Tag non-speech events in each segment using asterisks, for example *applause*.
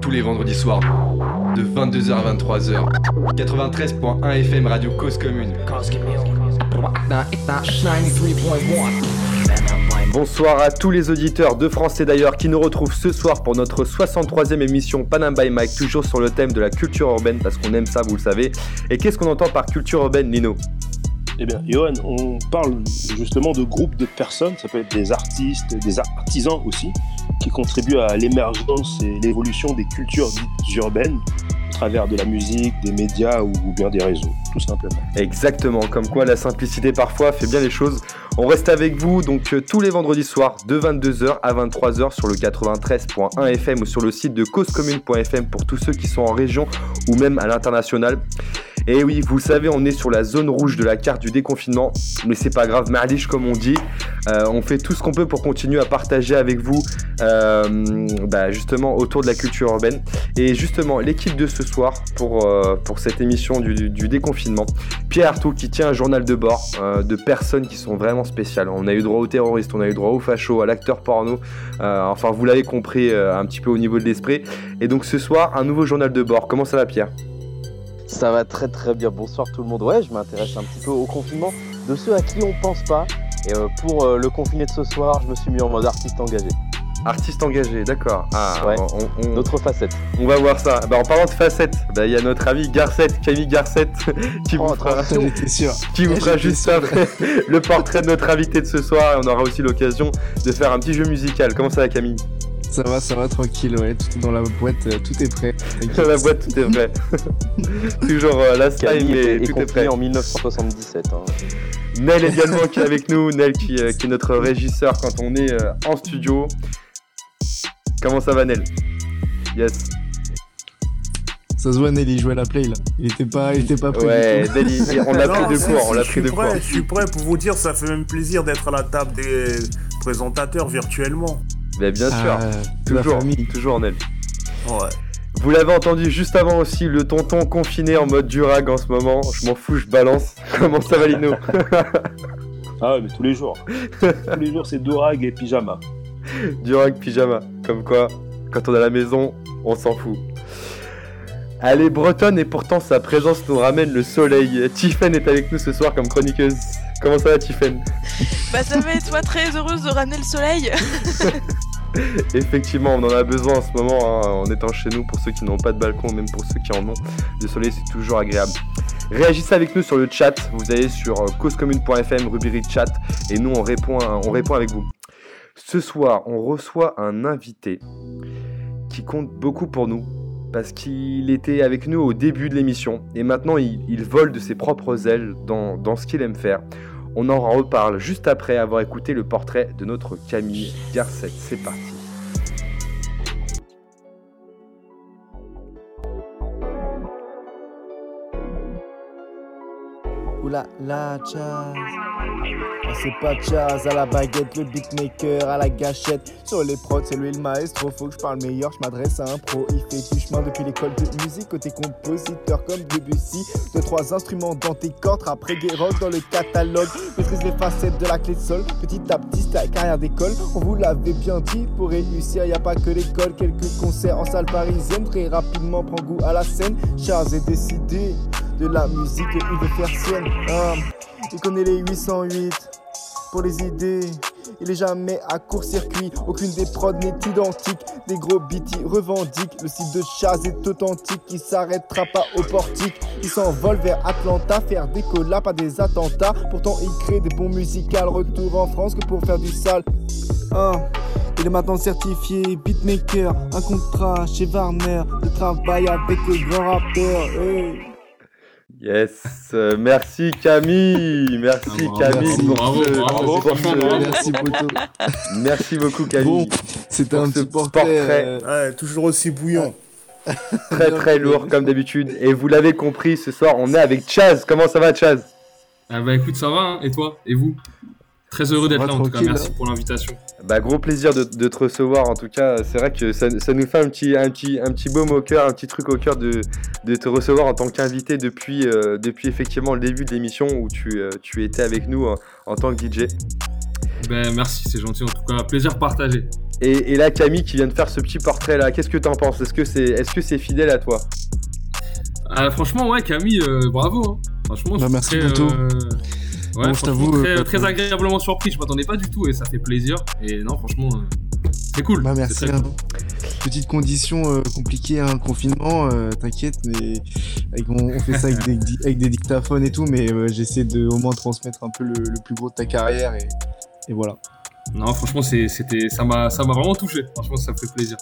Tous les vendredis soirs, de 22h à 23h. 93.1 FM Radio Cause Commune. Bonsoir à tous les auditeurs de France et d'ailleurs qui nous retrouvent ce soir pour notre 63e émission Panam by Mike, toujours sur le thème de la culture urbaine parce qu'on aime ça, vous le savez. Et qu'est-ce qu'on entend par culture urbaine, Lino eh bien, Johan, on parle justement de groupes de personnes, ça peut être des artistes, des artisans aussi, qui contribuent à l'émergence et l'évolution des cultures dites urbaines à travers de la musique, des médias ou bien des réseaux, tout simplement. Exactement, comme quoi la simplicité parfois fait bien les choses. On reste avec vous donc euh, tous les vendredis soirs de 22h à 23h sur le 93.1 FM ou sur le site de causecommune.fm pour tous ceux qui sont en région ou même à l'international. Et oui, vous savez, on est sur la zone rouge de la carte du déconfinement, mais c'est pas grave, marliche comme on dit. Euh, on fait tout ce qu'on peut pour continuer à partager avec vous, euh, bah, justement, autour de la culture urbaine. Et justement, l'équipe de ce soir pour, euh, cette émission du, déconfinement, Pierre Artaud qui tient un journal de bord de personnes qui sont vraiment spéciales. On a eu droit aux terroristes, on a eu droit aux fachos, à l'acteur porno. enfin, vous l'avez compris un petit peu au niveau de l'esprit. Et donc ce soir, un nouveau journal de bord. Comment ça va, Pierre? Ça va très très bien. Bonsoir tout le monde. Ouais, je m'intéresse un petit peu au confinement de ceux à qui on pense pas. Et euh, pour euh, le confiné de ce soir, je me suis mis en mode artiste engagé. Artiste engagé, d'accord. Ah, ouais. Notre facette. On va voir ça. Bah, en parlant de facette, bah, il y a notre ami Garcette, Camille Garcette, *laughs* *laughs* qui vous oh, fera, qui vous fera juste après *laughs* le portrait de notre invité de ce soir. Et on aura aussi l'occasion de faire un petit jeu musical. Comment ça va, Camille? Ça va, ça va tranquille, ouais. Tout dans la boîte, euh, tout est prêt. Dans la boîte, tout est prêt. *laughs* Toujours euh, la style, mais tout est prêt. en 1977. Hein. Nel également qui est avec nous. Nel qui, euh, qui est notre régisseur quand on est en studio. Comment ça va, Nel? Yes. Ça se voit, Nel, il jouait la play là. Il était pas, il était pas prêt. Ouais, Nel, on l'a pris de court. On l'a pris de court. Je suis prêt pour vous dire, ça fait même plaisir d'être à la table des présentateurs virtuellement. Mais bien sûr, toujours, toujours en elle. Ouais. Vous l'avez entendu juste avant aussi, le tonton confiné en mode durag en ce moment. Je m'en fous, je balance. *laughs* Comment ça va, Lino *laughs* Ah, mais tous les jours. tous les jours, c'est durag et pyjama. Durag, pyjama. Comme quoi, quand on est à la maison, on s'en fout. Elle est bretonne et pourtant sa présence nous ramène le soleil. Tiffen est avec nous ce soir comme chroniqueuse. Comment ça va, Tiffen? Bah ça va et toi, très heureuse de ramener le soleil *laughs* *laughs* Effectivement, on en a besoin en ce moment, hein, en étant chez nous, pour ceux qui n'ont pas de balcon, même pour ceux qui en ont. Le soleil, c'est toujours agréable. Réagissez avec nous sur le chat, vous allez sur euh, causecommune.fm, rubrique chat, et nous, on répond, on répond avec vous. Ce soir, on reçoit un invité qui compte beaucoup pour nous, parce qu'il était avec nous au début de l'émission, et maintenant il, vole de ses propres ailes dans, dans ce qu'il aime faire. On en reparle juste après avoir écouté le portrait de notre Camille Garcette. C'est parti. Oula la c'est pas jazz à la baguette, le beatmaker à la gâchette. Sur les prods, c'est lui le maestro. Faut que je parle meilleur, je m'adresse à un pro. Il fait du chemin depuis l'école de musique. Côté compositeur comme Debussy. Deux, trois instruments dans tes cordes. Après rock dans le catalogue. Maîtrise les facettes de la clé de sol. Petit à petit, ta carrière d'école. On vous l'avait bien dit. Pour réussir, y a pas que l'école. Quelques concerts en salle parisienne. Très rapidement, prend goût à la scène. Charles est décidé de la musique et il veut faire sienne. Ah, il connaît les 808 pour les idées. Il est jamais à court-circuit, aucune des prods n'est identique. Des gros BT revendiquent, le site de Chaz est authentique, il s'arrêtera pas au portique. Il s'envole vers Atlanta, faire des collabs, pas des attentats. Pourtant, il crée des bons musicales, retour en France que pour faire du sale. Il est maintenant certifié beatmaker, un contrat chez Warner, il travaille avec les grands rappeurs. Yes, euh, merci Camille, merci Camille pour ce, merci Merci beaucoup Camille. c'était un petit portrait, euh, toujours aussi bouillant. *laughs* très très lourd comme d'habitude. Et vous l'avez compris, ce soir on est avec Chaz. Comment ça va Chaz? Ah Bah écoute, ça va. Hein. Et toi? Et vous? Très heureux d'être là en tout cas, merci pour l'invitation. Bah gros plaisir de, te recevoir en tout cas, c'est vrai que ça, nous fait un petit, un, petit, un petit baume au cœur, un petit truc au cœur de, de te recevoir en tant qu'invité depuis, euh, depuis effectivement le début de l'émission où tu, euh, tu étais avec nous en, tant que DJ. Ben merci, c'est gentil en tout cas, plaisir partagé. Et, là, Camille qui vient de faire ce petit portrait là, qu'est-ce que t'en penses? Est-ce que c'est est -ce c'est fidèle à toi? Ah, Franchement, ouais, Camille, euh, bravo. Hein. Franchement, bah, merci très, Euh, ouais, je t'avoue. Très, très, agréablement surpris, je m'attendais pas du tout et ça fait plaisir. Et non, franchement, c'est cool. Bah, merci. Petite condition compliquée, un hein, confinement, t'inquiète, mais on, fait ça avec des, *laughs* avec des, dictaphones et tout, mais j'essaie de au moins transmettre un peu le, le, plus gros de ta carrière et, et voilà. Non, franchement, c'était, ça m'a, ça m'a vraiment touché. Franchement, ça me fait plaisir.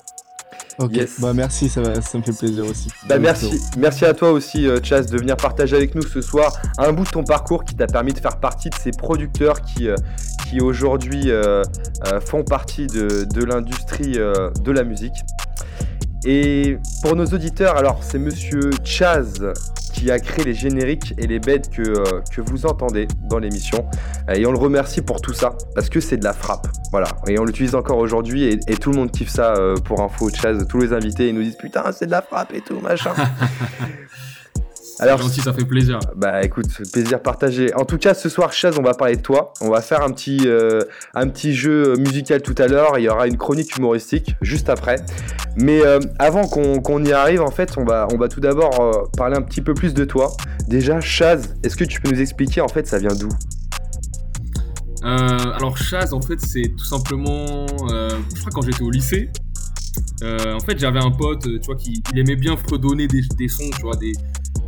Ok, bah merci, ça, me fait plaisir aussi. Bah merci, merci à toi aussi, euh, Chas, de venir partager avec nous ce soir un bout de ton parcours qui t'a permis de faire partie de ces producteurs qui, euh, qui aujourd'hui euh, font partie de, de l'industrie de la musique. Et pour nos auditeurs, alors c'est monsieur Chaz qui a créé les génériques et les bêtes que, euh, que vous entendez dans l'émission. Et on le remercie pour tout ça, parce que c'est de la frappe. Voilà. Et on l'utilise encore aujourd'hui et, tout le monde kiffe ça euh, pour info. Chaz, tous les invités, ils nous disent putain, c'est de la frappe et tout, machin. *laughs* Alors, gentil, ça fait plaisir. Bah écoute, plaisir partagé. En tout cas, ce soir, Chaz, on va parler de toi. On va faire un petit, euh, un petit jeu musical tout à l'heure. Il y aura une chronique humoristique juste après. Mais euh, avant qu'on y arrive, en fait, on va, on va tout d'abord euh, parler un petit peu plus de toi. Déjà, Chaz, est-ce que tu peux nous expliquer en fait ça vient d'où? Alors Chaz, en fait, c'est tout simplement, je crois quand j'étais au lycée, en fait, j'avais un pote, tu vois, qui aimait bien fredonner des, des, sons, tu vois, des,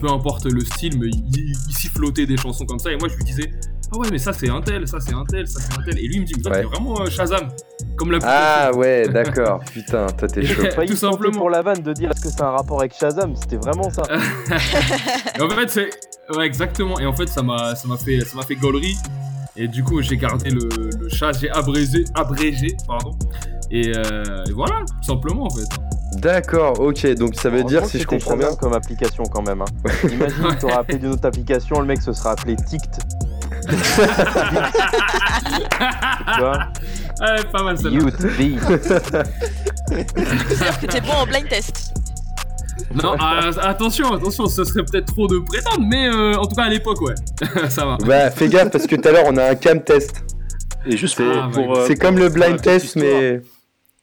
peu importe le style, mais il, il sifflotait des chansons comme ça. Et moi, je lui disais, ah ouais, mais ça c'est un tel, ça c'est un tel, ça c'est un tel. Et lui, il me dit, mais toi, t'es vraiment euh, Shazam. Comme la Ah ouais, *laughs* d'accord. Putain, toi t'es chaud. *laughs* Tout simplement. pour la vanne de dire est-ce que c'est un rapport avec Shazam? C'était vraiment ça. *laughs* en fait, c'est. Ouais, exactement. Et en fait, ça m'a fait, ça fait gaulerie. Et du coup, j'ai gardé le, le chat, j'ai abrégé, abrégé, pardon. Et, euh, et, voilà, tout simplement en fait. D'accord, ok, donc ça veut dire si je comprends bien. comme application quand même. Hein. *laughs* Imagine, tu auras appelé d'une autre application, le mec se sera appelé Tict. *laughs* tu vois Ouais, pas mal ça. Youth, C'est-à-dire que t'es bon en blind test. Non, euh, attention, attention, ce serait peut-être trop de prétendre, mais euh, en tout cas à l'époque, ouais, *laughs* ça va. Bah, fais gaffe parce que tout à l'heure on a un cam test. Et juste ah, pour. c'est comme le blind test, mais.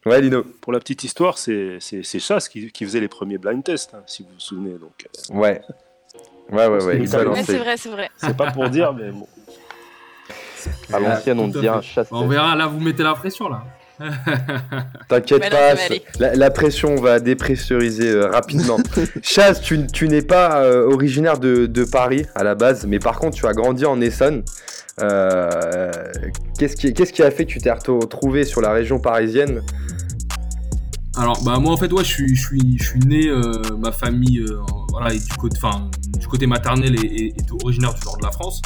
Ouais, Lino. Pour la petite histoire, c'est Chasse qui, qui, faisait les premiers blind tests, hein, si vous vous souvenez. Donc, euh. Ouais. Ouais, ouais, ouais. c'est vrai, c'est vrai. C'est pas pour dire, mais bon. À l'ancienne, on dit un chasse. On verra, là, vous mettez la pression, là. *laughs* T'inquiète pas, la, pression va dépressuriser euh, rapidement. *laughs* Chaz, tu, tu n'es pas euh, originaire de, de, Paris à la base, mais par contre, tu as grandi en Essonne. Euh, qu'est-ce qui, qu'est-ce qui a fait que tu t'es retrouvé sur la région parisienne? Alors bah moi en fait ouais je suis je suis je suis né ma famille voilà du côté enfin du côté maternel est, originaire du nord de la France.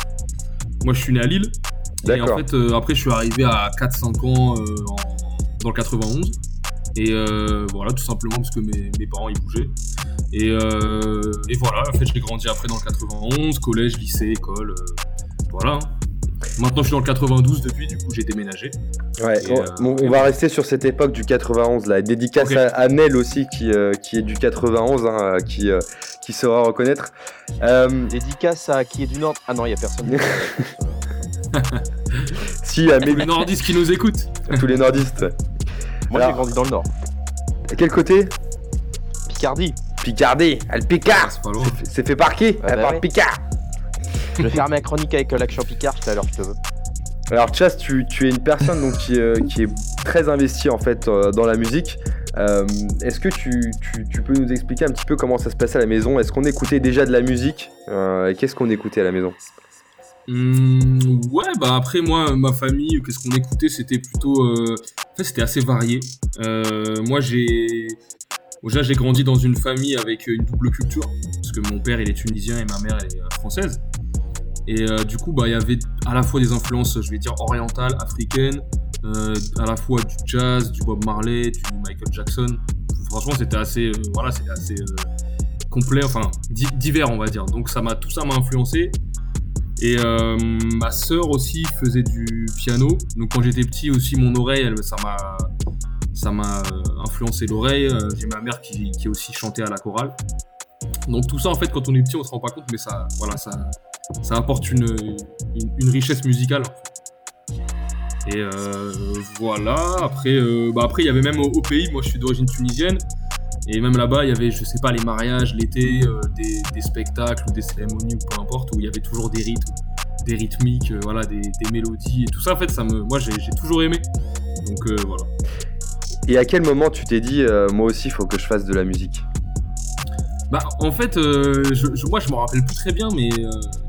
Moi je suis né à Lille et en fait après je suis arrivé à 4 5 ans en, dans le 91 et voilà tout simplement parce que mes, mes parents ils bougeaient et, et voilà en fait j'ai grandi après dans le 91 collège lycée école voilà. Maintenant, je suis dans le 92 depuis, du coup, j'ai déménagé. Ouais, euh, on, va rester sur cette époque du 91 là. Dédicace à, Nel aussi, qui, euh, qui est du 91, hein, euh, qui, qui saura reconnaître. Dédicace à qui est du Nord. Ah non, il n'y a personne. *laughs* *laughs* si, à mes... les nordistes qui nous écoutent. Tous les nordistes. Moi, j'ai grandi dans le Nord. À quel côté? Picardie. Picardie, elle Picard. C'est fait par qui? Elle par Picard. Je vais faire ma chronique avec euh, l'action Picard tout à l'heure, je te veux. Alors Chas, tu, es une personne donc, qui, euh, est très investie en fait euh, dans la musique. Est-ce que tu, peux nous expliquer un petit peu comment ça se passait à la maison? Est-ce qu'on écoutait déjà de la musique et Qu'est-ce qu'on écoutait à la maison? Mmh, Ouais, bah après moi, ma famille, qu'est-ce qu'on écoutait C'était plutôt, en fait, c'était assez varié. moi, j'ai Déjà, j'ai grandi dans une famille avec une double culture, parce que mon père il est tunisien et ma mère est française. Et euh, du coup, bah, il y avait à la fois des influences, je vais dire, orientales, africaines, euh, à la fois du jazz, du Bob Marley, du Michael Jackson. Franchement, c'était assez, euh, voilà, c'était assez complet, enfin divers, on va dire. Donc ça m'a, tout ça m'a influencé. Et ma sœur aussi faisait du piano. Donc quand j'étais petit aussi, mon oreille, ça m'a, ça m'a influencé l'oreille. J'ai ma mère qui, aussi chanté à la chorale. Donc tout ça, en fait, quand on est petit, on se rend pas compte, mais ça, voilà, ça, ça apporte une, une, richesse musicale. Et euh, voilà, après, euh, bah après, il y avait même au pays, moi je suis d'origine tunisienne, et même là-bas, il y avait, je sais pas, les mariages, l'été, euh, des, des spectacles ou des cérémonies ou peu importe, où il y avait toujours des rythmes, des rythmiques, euh, voilà, des, des mélodies et tout ça. En fait, ça me, moi j'ai toujours aimé. Donc euh, voilà. Et à quel moment tu t'es dit, moi aussi, il faut que je fasse de la musique? Bah, en fait, je, je- moi, je me rappelle plus très bien, mais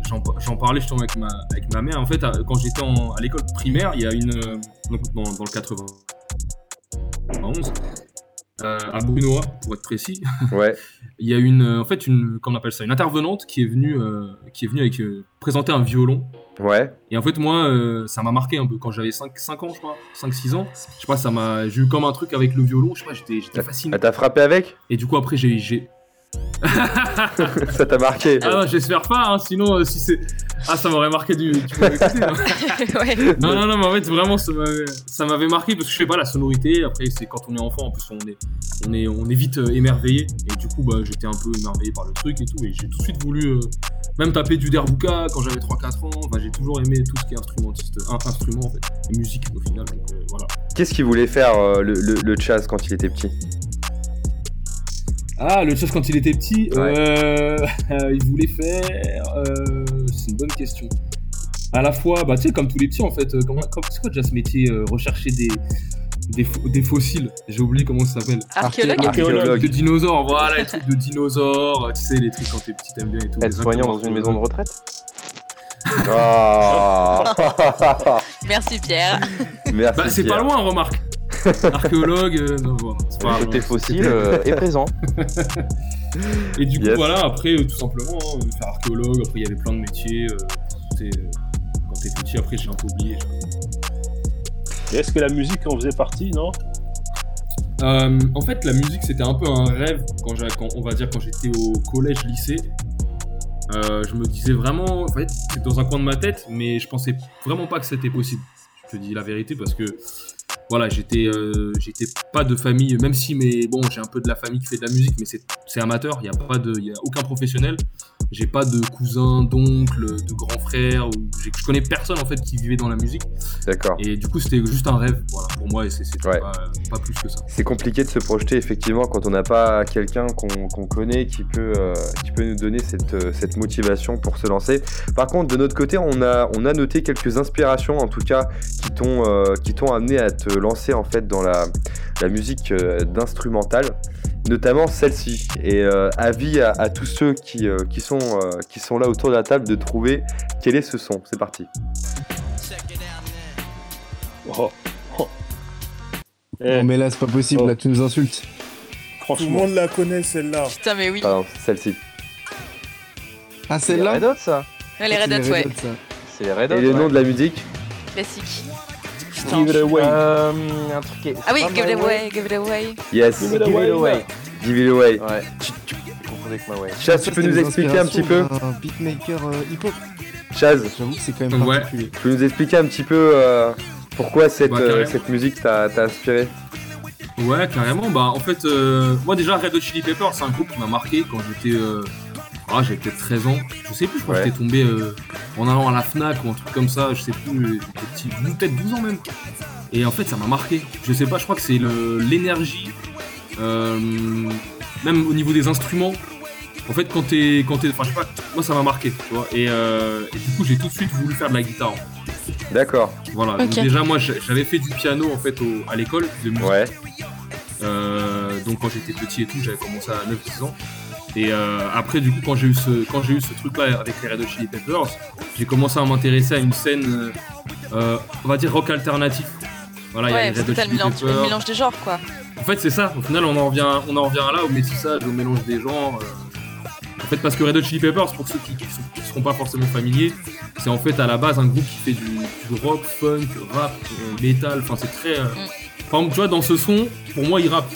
j'en parlais justement avec ma, avec ma mère. En fait, à- quand j'étais à l'école primaire, il y a une. donc, dans, dans le 91, euh, à Brunois, pour être précis, Ouais, *laughs* il y a une. euh, En fait, une. Comment on appelle ça Une intervenante qui est venue, euh, qui est venue avec, euh, présenter un violon. ouais. Et en fait, moi, ça m'a marqué un peu quand j'avais 5, 5 ans, je crois. 5-6 ans. Je sais pas, ça m'a. J'ai eu comme un truc avec le violon. Je sais pas, j'étais j'étais fasciné. Ah, T'as frappé avec? Et du coup, après, j'ai. j'ai- *laughs* Ça t'a marqué Ah non, j'espère pas, hein, sinon, euh, si c'est. Ah, ça m'aurait marqué du. Tu hein. *laughs* ouais. Non, non, non, mais en fait, vraiment, ça m'avait, marqué parce que je sais pas, la sonorité. Après, c'est quand on est enfant, en plus, on est, on est, on est vite euh, émerveillé. Et du coup, bah, j'étais un peu émerveillé par le truc et tout. Et j'ai tout de suite voulu euh, même taper du derbuka quand j'avais 3-4 ans. Enfin, j'ai toujours aimé tout ce qui est instrumentiste, un, instrument en fait, et musique au final. Donc euh, voilà. Qu'est-ce qu'il voulait faire euh, le, le, le Chaz quand il était petit? Ah, le chose quand il était petit, Ouais. euh, *laughs* il voulait faire. euh, c'est une bonne question. À la fois, bah, tu sais, comme tous les petits en fait, euh, comment, comme- c'est quoi déjà ce métier euh, Rechercher des, des, fo- des fossiles? J'ai oublié comment ça s'appelle. Archéologue. Archéologue. De dinosaures, voilà, les trucs de dinosaures, tu sais, les trucs quand t'es petit, t'aimes bien et tout. Être soignant dans une maison de retraite? Oh *laughs* *laughs* Merci Pierre. Merci. Bah, c'est Pierre. pas loin, remarque. Archéologue, euh, non, voilà, c'est pas Le côté fossile euh, est présent. *laughs* Et du coup, Yes. voilà, après, euh, tout simplement, hein, faire archéologue, après, il y avait plein de métiers. euh, t'es- quand t'es petit, après, j'ai un peu oublié. Et est-ce que la musique en faisait partie, non? Euh, en fait, la musique, c'était un peu un rêve quand, j'ai- quand on va dire quand j'étais au collège, lycée. Euh, je me disais vraiment, en fait, c'était dans un coin de ma tête, mais je pensais vraiment pas que c'était possible. Je te dis la vérité parce que voilà, j'étais, euh, j'étais pas de famille, même si, mais bon, j'ai un peu de la famille qui fait de la musique, mais c'est, c'est amateur. Il y a pas de, il y a aucun professionnel. J'ai pas de cousins, d'oncles, de grands frères, ou je connais personne en fait qui vivait dans la musique. D'accord. Et du coup, c'était juste un rêve, voilà, pour moi, et c'est, c'était Ouais. pas, pas plus que ça. C'est compliqué de se projeter effectivement quand on n'a pas quelqu'un qu'on qu'on connaît qui peut, euh, qui peut nous donner cette, euh, cette motivation pour se lancer. Par contre, de notre côté, on a, on a noté quelques inspirations en tout cas qui t'ont euh, qui t'ont amené à te lancer en fait dans la, la musique euh, d'instrumental, notamment celle-ci. Et euh, avis à, à tous ceux qui, euh, qui, sont, euh, qui sont là autour de la table de trouver quel est ce son. C'est parti. Oh, oh. Eh, Non, mais là, c'est pas possible, Oh. là, tu nous insultes. Tout le monde la connaît celle-là. Putain, mais oui. Pardon, celle-ci. Ah, C'est les celle-là Red Hot, ça Ouais, les C'est Red Hot, ouais. C'est les Red Hot. Et le ouais. nom de la musique? Classique. Give it away. Euh, un truc qui est- Ah oui, give it away, give it away. Yes, Give Way. it Give it away. away. give it away. Ouais. Tu, tu confonds avec My Way. Chaz, tu peux nous expliquer un petit peu d'un beatmaker euh, hip-hop. Chaz, J'avoue que c'est quand même Ouais. particulier. tu peux nous expliquer un petit peu euh, pourquoi cette, Bah, euh, cette musique t'a t'a inspiré? Ouais, carrément. Bah, en fait, euh, moi déjà, Red Hot Chili Peppers, c'est un groupe qui m'a marqué quand j'étais. Ah, j'avais peut-être 13 ans. Je sais plus, je crois Ouais. que j'étais tombé euh, en allant à la Fnac ou un truc comme ça. Je sais plus, euh, j'étais petit, ou peut-être 12 ans même. Et en fait, ça m'a marqué. Je sais pas, je crois que c'est l'énergie, euh, même au niveau des instruments. En fait, quand t'es. quand t'es- Enfin, je sais pas, moi ça m'a marqué, tu vois. Et, euh, et du coup, j'ai tout de suite voulu faire de la guitare. D'accord, Voilà. Donc, déjà, moi, j'a- j'avais fait du piano en fait au- à l'école de musique. ouais, Euh, donc quand j'étais petit et tout, j'avais commencé à 9-10 ans. Et euh, après, du coup, quand j'ai eu ce, quand j'ai eu ce truc-là avec les Red Hot Chili Peppers, j'ai commencé à m'intéresser à une scène, euh, euh, on va dire rock alternatif. Voilà, il y a Ouais, les Red Hot Chili mélange, Peppers. mélange des genres, quoi. En fait, c'est ça. Au final, on en revient, on en revient là au métissage, au mélange des genres. euh. En fait, parce que Red Hot Chili Peppers, pour ceux qui ne seront pas forcément familiers, c'est en fait à la base un groupe qui fait du, du rock, funk, rap, metal. Enfin, c'est très. euh, Par exemple, tu vois, dans ce son, pour moi, il rappe.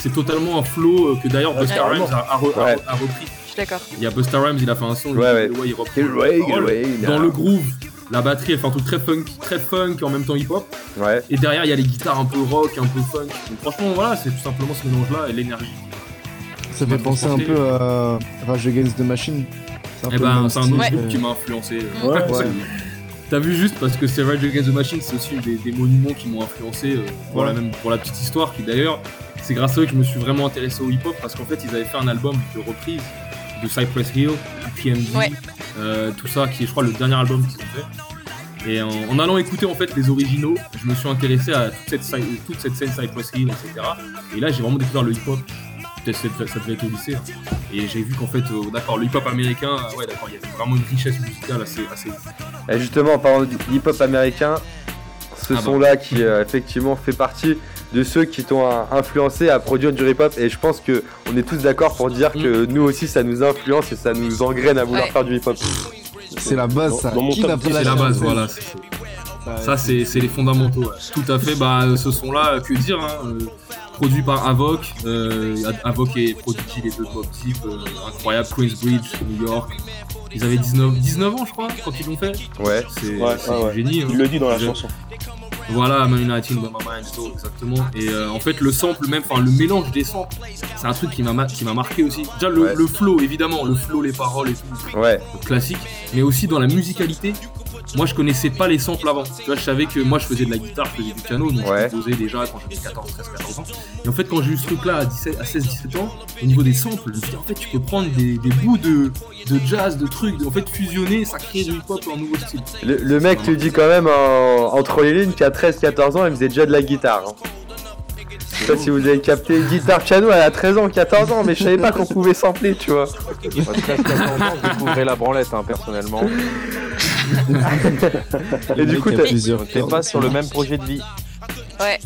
C'est totalement un flow euh, que d'ailleurs Ouais, Busta. Rhymes a, a re- a- Ouais. a repris. Je suis d'accord. Il y a Busta Rhymes, il a fait un son, il- Ouais, ouais. il reprend Dans le groove, la batterie, elle fait un truc très funk, très funk et en même temps hip-hop. ouais, Et derrière, il y a les guitares un peu rock, un peu funk. Donc, franchement, voilà, c'est tout simplement ce mélange-là et l'énergie. Ça fait penser un peu à Rage Against the Machine. C'est un Eh peu le ben, un style, autre groupe euh, qui m'a influencé. Ouais, Ouais. *laughs* T'as vu juste parce que c'est Rage Against the Machine, c'est aussi des, des monuments qui m'ont influencé euh, pour, la même, pour la petite histoire qui d'ailleurs, c'est grâce à eux que je me suis vraiment intéressé au hip-hop parce qu'en fait ils avaient fait un album de reprise de Cypress Hill, PMD, Ouais. euh, tout ça qui est je crois le dernier album qu'ils ont fait. Et en, en allant écouter en fait les originaux, je me suis intéressé à toute cette, cy- toute cette scène Cypress Hill, etc. Et là j'ai vraiment découvert le hip-hop. Peut-être ça devait être au lycée. hein. Et j'ai vu qu'en fait, euh, d'accord, le hip-hop américain, ouais, d'accord, il y avait vraiment une richesse musicale assez, assez Et justement, en parlant du hip-hop américain, ce Ah bah. son-là qui euh, effectivement fait partie de ceux qui t'ont euh, influencé à produire du hip-hop. Et je pense que on est tous d'accord pour dire que nous aussi, ça nous influence et ça nous engraine à vouloir Ouais. faire du hip-hop. C'est la base, ça. Dans mon Qui top n'a 10, pas C'est la base, voilà. Ça, c'est c'est les fondamentaux. ouais. Tout à fait. Bah, ce son-là, euh, que dire hein, euh, Produit par Avoc. Euh, Avoc et Prodigy, les deux pop types. euh, incroyable. Queensbridge, New York. Ils avaient 19, 19 ans, je crois, quand ils l'ont fait. Ouais. C'est Ouais, c'est ouais, génie. hein. Il le dit dans la chanson. Voilà, Man United in my mind, exactement. Et euh, en fait, le sample, même, enfin, le mélange des samples, c'est un truc qui m'a ma- qui m'a marqué aussi. Déjà, le, Ouais. le flow, évidemment, le flow, les paroles et tout Ouais. classique, mais aussi dans la musicalité. Moi, je connaissais pas les samples avant. Tu vois, je savais que moi, je faisais de la guitare, je faisais du piano, donc Ouais. je composais déjà quand j'avais 14, 13, 14 ans. Et en fait, quand j'ai eu ce truc-là à, 17 à 16, 17 ans, au niveau des samples, je me dit, en fait, tu peux prendre des, des bouts de, de jazz, de trucs, en fait, fusionner, ça crée du hip-hop en nouveau style. Le, le mec te dit quand même en- entre les lignes qu'à 13-14 ans, il faisait déjà de la guitare. hein. Je sais pas si vous avez capté, guitare piano, elle a 13 ans, 14 ans, mais je savais pas qu'on pouvait sampler, tu vois. Moi, 13-14 ans, je découvrais la branlette, hein, personnellement. Et du coup, T'es pas sur le même projet de vie. Ouais.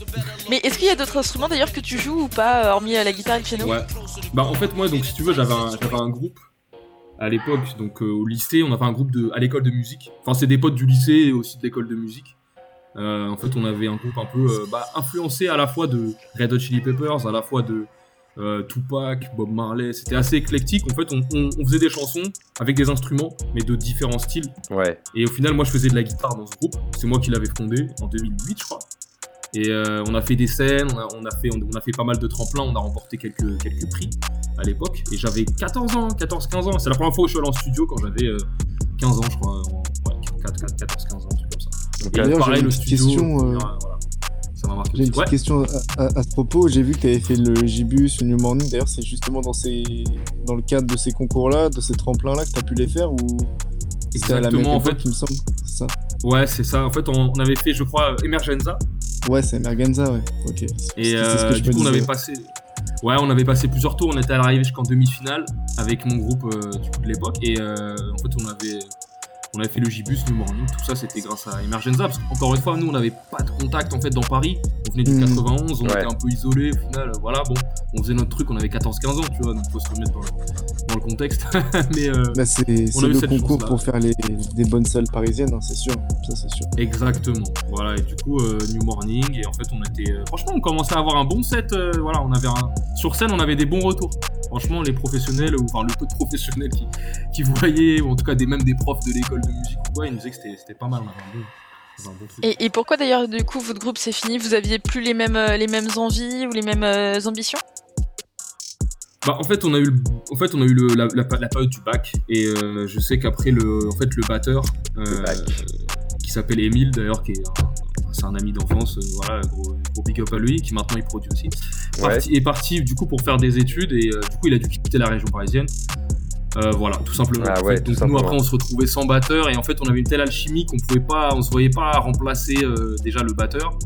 Mais est-ce qu'il y a d'autres instruments d'ailleurs que tu joues ou pas, euh, hormis euh, la guitare et le piano? Ouais. Bah en fait moi donc si tu veux j'avais un, j'avais un groupe à l'époque donc euh, au lycée on avait un groupe de à l'école de musique. Enfin c'est des potes du lycée et aussi de l'école de musique. Euh, en fait on avait un groupe un peu euh, bah, influencé à la fois de Red Hot Chili Peppers, à la fois de euh, Tupac, Bob Marley. C'était assez éclectique. En fait on, on- on faisait des chansons avec des instruments mais de différents styles. Ouais. Et au final, moi, je faisais de la guitare dans ce groupe. C'est moi qui l'avais fondé en 2008, je crois. Et on a fait des scènes, on a, on a fait, on, a fait pas mal de tremplins, on a remporté quelques, quelques prix à l'époque. Et j'avais 14 ans, 14-15 ans. C'est la première fois où je suis allé en studio quand j'avais euh, 15 ans, je crois. En, ouais, 14-15 ans, Donc, là, pareil, j'ai une le petite studio, question, euh, voilà, voilà. ça m'a marqué. J'ai une aussi. petite Ouais. question à, à- à ce propos. J'ai vu que tu avais fait le Gibus, le New Morning. D'ailleurs, c'est justement dans, ces... dans le cadre de ces concours-là, de ces tremplins-là, que tu as pu les faire ou c'était à la même Exactement, en fait. il me semble C'est ça? Ouais, c'est ça. En fait, on, on avait fait, je crois, Emergenza. Ouais, c'est Merganza, ouais. Ok. Et ce euh, que je du coup, on avait passé. Ouais, on avait passé plusieurs tours. On était arrivé jusqu'en demi-finale avec mon groupe euh, du coup de l'époque. Et euh, en fait, on avait, on avait fait le Gibus, New Morning. Tout ça, c'était grâce à Emergenza. Parce qu'encore une fois, nous, on n'avait pas de contact en fait dans Paris. On venait du Mhm. 91, on Ouais. était un peu isolés. Au final, euh, voilà, bon, on faisait notre truc. On avait 14-15 ans, tu vois. Donc, faut se remettre dans le, dans le contexte. *laughs* Mais euh, Bah, c'est on c'est a eu le cette concours pour faire les, des bonnes salles parisiennes, hein, c'est sûr. Ça, c'est sûr. Exactement. Voilà, et du coup, euh, New Morning, et en fait, on était. euh, franchement, on commençait à avoir un bon set. euh, voilà, on avait un. Sur scène, on avait des bons retours. Franchement, les professionnels, ou enfin, le peu de professionnels qui, qui voyaient, ou en tout cas, des, même des profs de l'école de musique, ouais, ils nous disaient que c'était pas mal. Un bon, on avait un bon truc. Et, et pourquoi d'ailleurs du coup votre groupe s'est fini? Vous aviez plus les mêmes, euh, les mêmes envies ou les mêmes euh, ambitions? Bah, en fait, on a eu, le, en fait, on a eu le, la, la, la période du bac, et euh, je sais qu'après, le, en fait, le batteur, euh, qui s'appelle Emile d'ailleurs, qui est un, c'est un ami d'enfance, euh, voilà, gros, gros big up à lui, qui maintenant il produit aussi. Ouais. Parti- est parti du coup pour faire des études et euh, du coup il a dû quitter la région parisienne. Euh, voilà, tout simplement. Ah ouais, tout donc simplement. nous après on se retrouvait sans batteur et en fait on avait une telle alchimie qu'on pouvait pas, on se voyait pas remplacer euh, déjà le batteur.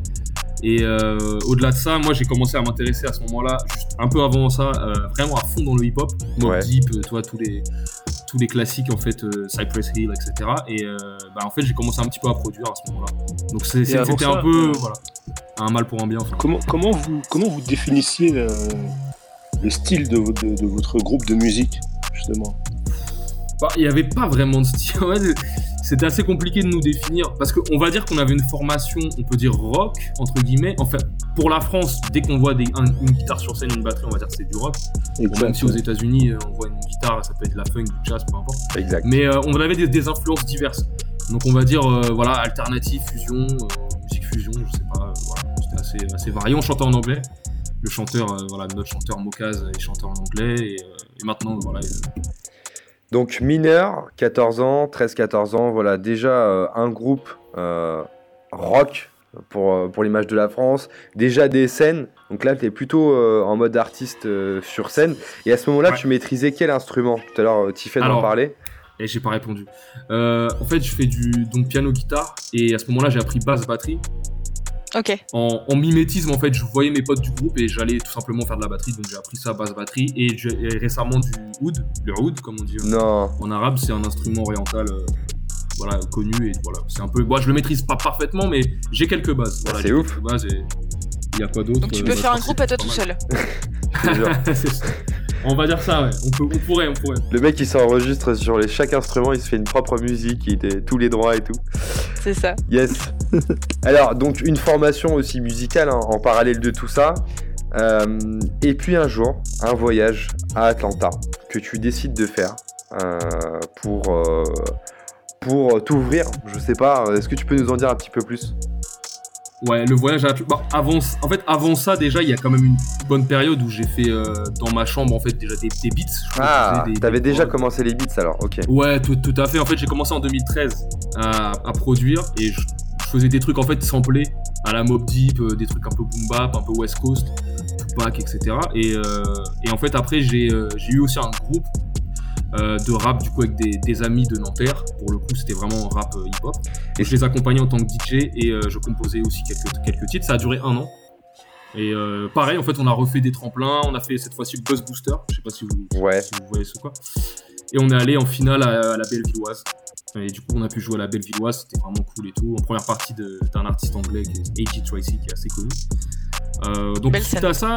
Et euh, au-delà de ça, moi j'ai commencé à m'intéresser à ce moment-là, juste un peu avant ça, vraiment à fond dans le hip-hop, Mobb Ouais. Deep, toi tous les tous les classiques en fait, euh, Cypress Hill, etc. Et euh, bah, en fait j'ai commencé un petit peu à produire à ce moment-là. Donc c'était un peu euh, voilà, un mal pour un bien. Enfin. Comment, comment, vous, comment vous définissiez le, le style de- de votre groupe de musique, justement? Bah, il n'y avait pas vraiment de style. *laughs* C'est- C'était assez compliqué de nous définir parce qu'on va dire qu'on avait une formation, on peut dire rock entre guillemets. Enfin, pour la France, dès qu'on voit des, un- une guitare sur scène, une batterie, on va dire que c'est du rock. Même si aux États-Unis, euh, on voit une guitare, ça peut être de la funk, du jazz, peu importe. Exact. Mais euh, on avait des, des influences diverses. Donc on va dire euh, voilà alternative, fusion, euh, musique fusion, je sais pas. voilà, c'était assez, assez varié. On chantait en anglais. Le chanteur, euh, voilà, notre chanteur Mokaz est chanteur en anglais et, euh, et maintenant voilà. il- Donc mineur, 14 ans, 13-14 ans, voilà, déjà euh, un groupe euh, rock pour, euh, pour l'image de la France, déjà des scènes, donc là tu es plutôt euh, en mode artiste sur scène, et à ce moment-là Ouais. tu maîtrisais quel instrument? Tout à l'heure Tiffen en parlait. Et j'ai pas répondu. En fait, je fais du donc piano guitare et à ce moment-là, j'ai appris basse En, en mimétisme, en fait, je voyais mes potes du groupe et j'allais tout simplement faire de la batterie. Donc j'ai appris ça basse batterie et, je- et récemment du oud, le oud comme on dit euh, Non, en arabe, c'est un instrument oriental. euh, voilà, connu et voilà, c'est un peu. Bon, je le maîtrise pas parfaitement, mais j'ai quelques bases. Voilà, C'est ouf. il y a quoi d'autre Donc tu euh, peux bah, faire un pense groupe à toi tout seul. *laughs* *laughs* on va dire ça, ouais. On, peut, on pourrait, on pourrait. le mec il s'enregistre sur les, chaque instrument, il se fait une propre musique, il a tous les droits et tout. C'est ça. Yes. *laughs* Alors, donc une formation aussi musicale hein, en parallèle de tout ça. Euh, et puis un jour, un voyage à Atlanta que tu décides de faire euh, pour, euh, pour t'ouvrir. Je sais pas, est-ce que tu peux nous en dire un petit peu plus? Ouais, le voyage à bah, avant, en fait, avant ça, déjà, il y a quand même une bonne période où j'ai fait euh, dans ma chambre, en fait, déjà des, des beats. Je Ah, des- t'avais des déjà commencé les beats alors, ok. Ouais, tout, tout à fait. En fait, j'ai commencé en 2013 à, à produire et je, je faisais des trucs en fait samplés à la Mob Deep, euh, des trucs un peu boom bap, un peu West Coast, Tupac, etc. Et, euh, et en fait, après, j'ai j'ai eu aussi un groupe euh, de rap du coup avec des, des amis de Nanterre. Pour le coup, c'était vraiment rap euh, hip-hop. Et je les accompagnais en tant que DJ et euh, je composais aussi quelques, quelques titres. Ça a duré un an. Et euh, pareil, en fait, on a refait des tremplins. On a fait cette fois-ci le Buzz Booster. Je sais pas si vous, Ouais. si vous voyez ce quoi. Et on est allé en finale à, à la Bellevilloise. Et du coup, on a pu jouer à la Bellevilloise, c'était vraiment cool et tout. En première partie de- d'un artiste anglais qui est A.G. Tracy, qui est assez connu. Euh, donc, Belle suite scène. à ça,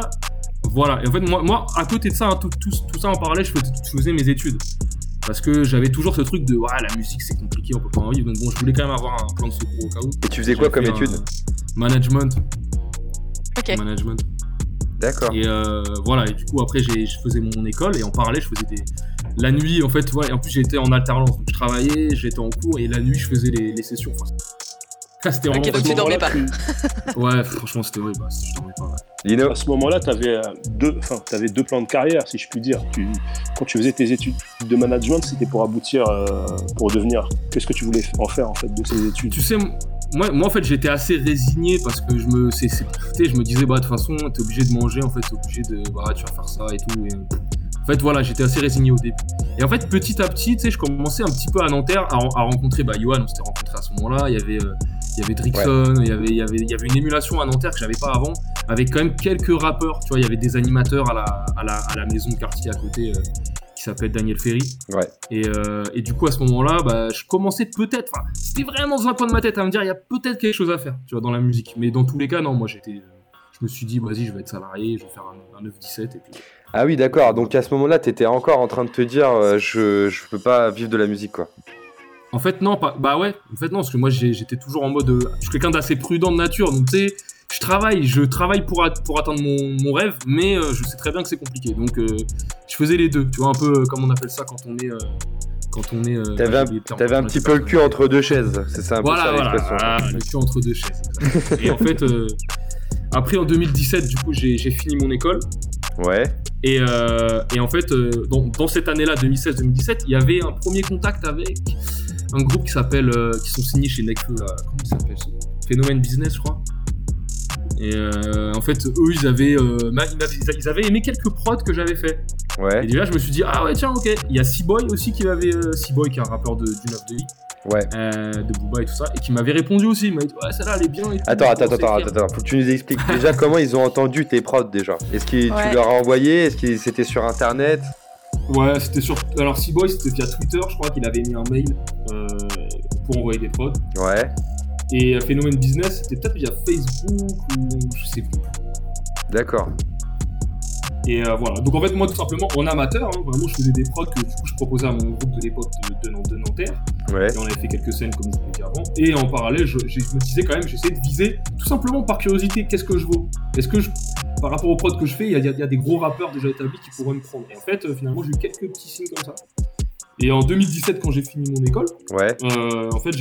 voilà. Et en fait, moi, moi à côté de ça, hein, tout, tout, tout ça en parallèle, je faisais, je faisais mes études. Parce que j'avais toujours ce truc de, ouais, la musique c'est compliqué, on peut pas en vivre. Donc, bon, je voulais quand même avoir un plan de secours au cas où. Et tu faisais quoi comme étude? Management. Ok. Management. D'accord. Et euh, voilà, et du coup, après, j'ai- je faisais mon école et en parallèle, je faisais des. La nuit, en fait, ouais, et en plus, j'étais en alternance. Donc, je travaillais, j'étais en cours et la nuit, je faisais les, les sessions. Enfin, *laughs* c'était vraiment. Ok, donc tu dormais pas. *laughs* Ouais, franchement, c'était horrible. bah, je dormais pas. ouais. Lino À ce moment-là, tu avais deux, enfin, avais deux plans de carrière, si je puis dire. Tu, quand tu faisais tes études de management, c'était pour aboutir, euh, pour devenir. Qu'est-ce que tu voulais en faire en fait de ces études? Tu sais, moi, moi, en fait, j'étais assez résigné parce que je me, tu sais, je me disais, bah, de toute façon, t'es obligé de manger, en fait, t'es obligé de, bah, tu vas faire ça et tout. Et, en fait, voilà, j'étais assez résigné au début. Et en fait, petit à petit, tu sais, je commençais un petit peu à Nanterre à, ren- à rencontrer, bah, Johan, on s'était rencontrés à ce moment-là. Il y avait, euh, il y avait Drixon, il y avait, il y avait, il y avait une émulation à Nanterre que j'avais pas avant, avec quand même quelques rappeurs. Tu vois, il y avait des animateurs à la, à la, à la maison de quartier à côté. euh, qui s'appelle Daniel Ferry. Ouais. Et, euh, et du coup, à ce moment-là, bah, je commençais peut-être, c'était vraiment dans un coin de ma tête à me dire, il y a peut-être quelque chose à faire, tu vois, dans la musique. Mais dans tous les cas, non, moi, j'étais, euh, je me suis dit, vas-y, je vais être salarié, je vais faire un, un 9-17, et puis... Ah oui, d'accord. Donc à ce moment-là, t'étais encore en train de te dire, euh, je, je peux pas vivre de la musique, quoi. En fait, non, pas, bah ouais, en fait, non, parce que moi, j'étais toujours en mode, euh, je suis quelqu'un d'assez prudent de nature, donc tu sais, je travaille, je travaille pour, at- pour atteindre mon, mon rêve, mais euh, je sais très bien que c'est compliqué. Donc, euh, je faisais les deux, tu vois, un peu euh, comme on appelle ça quand on est... quand on est... T'avais un, t'avais un petit peu le cul entre deux chaises. C'est ça un peu Voilà, ça voilà, le cul entre deux chaises. Et en fait, après en 2017, du coup, j'ai fini mon école. Ouais. Et, et en fait, dans, dans cette année-là, 2016-2017, il y avait un premier contact avec un groupe qui s'appelle, euh, qui sont signés chez Necfeu, là, comment il s'appelle Phénomène Business, je crois. Et euh, en fait, eux, ils avaient, euh, ils avaient aimé quelques prods que j'avais fait. Et Ouais. déjà, je me suis dit, ah ouais, tiens, ok. Il y a Seaboy aussi qui m'avait. Euh, Seaboy, qui est un rappeur de, du 9 de vie, Ouais. euh, de Booba et tout ça, et qui m'avait répondu aussi. Il m'a dit, ouais, celle-là, elle est bien. Et tout, Attends, attends, attends, attends, attends, faut que tu nous expliques déjà *laughs* comment ils ont entendu tes prods déjà. Est-ce que tu leur as envoyé? Est-ce que c'était sur internet? Ouais, c'était sur. Alors, Seaboy, c'était via Twitter, je crois qu'il avait mis un mail euh, pour envoyer des prods. Ouais. Et euh, Phénomène Business, c'était peut-être via Facebook ou je sais plus. D'accord. Et euh, voilà. Donc en fait, moi, tout simplement, en amateur, hein, vraiment, je faisais des prods que du coup, je proposais à mon groupe de l'époque de, de, de Nanterre. Ouais. Et on avait fait quelques scènes, comme je vous l'ai dit avant. Et en parallèle, je, je me disais quand même, j'essayais de viser, tout simplement par curiosité, qu'est-ce que je vaux? Est-ce que je, par rapport aux prods que je fais, il y, a- y y des gros rappeurs déjà établis qui pourraient me prendre? Et en fait, euh, finalement, j'ai eu quelques petits signes comme ça. Et en 2017, quand j'ai fini mon école, Ouais. euh, en fait,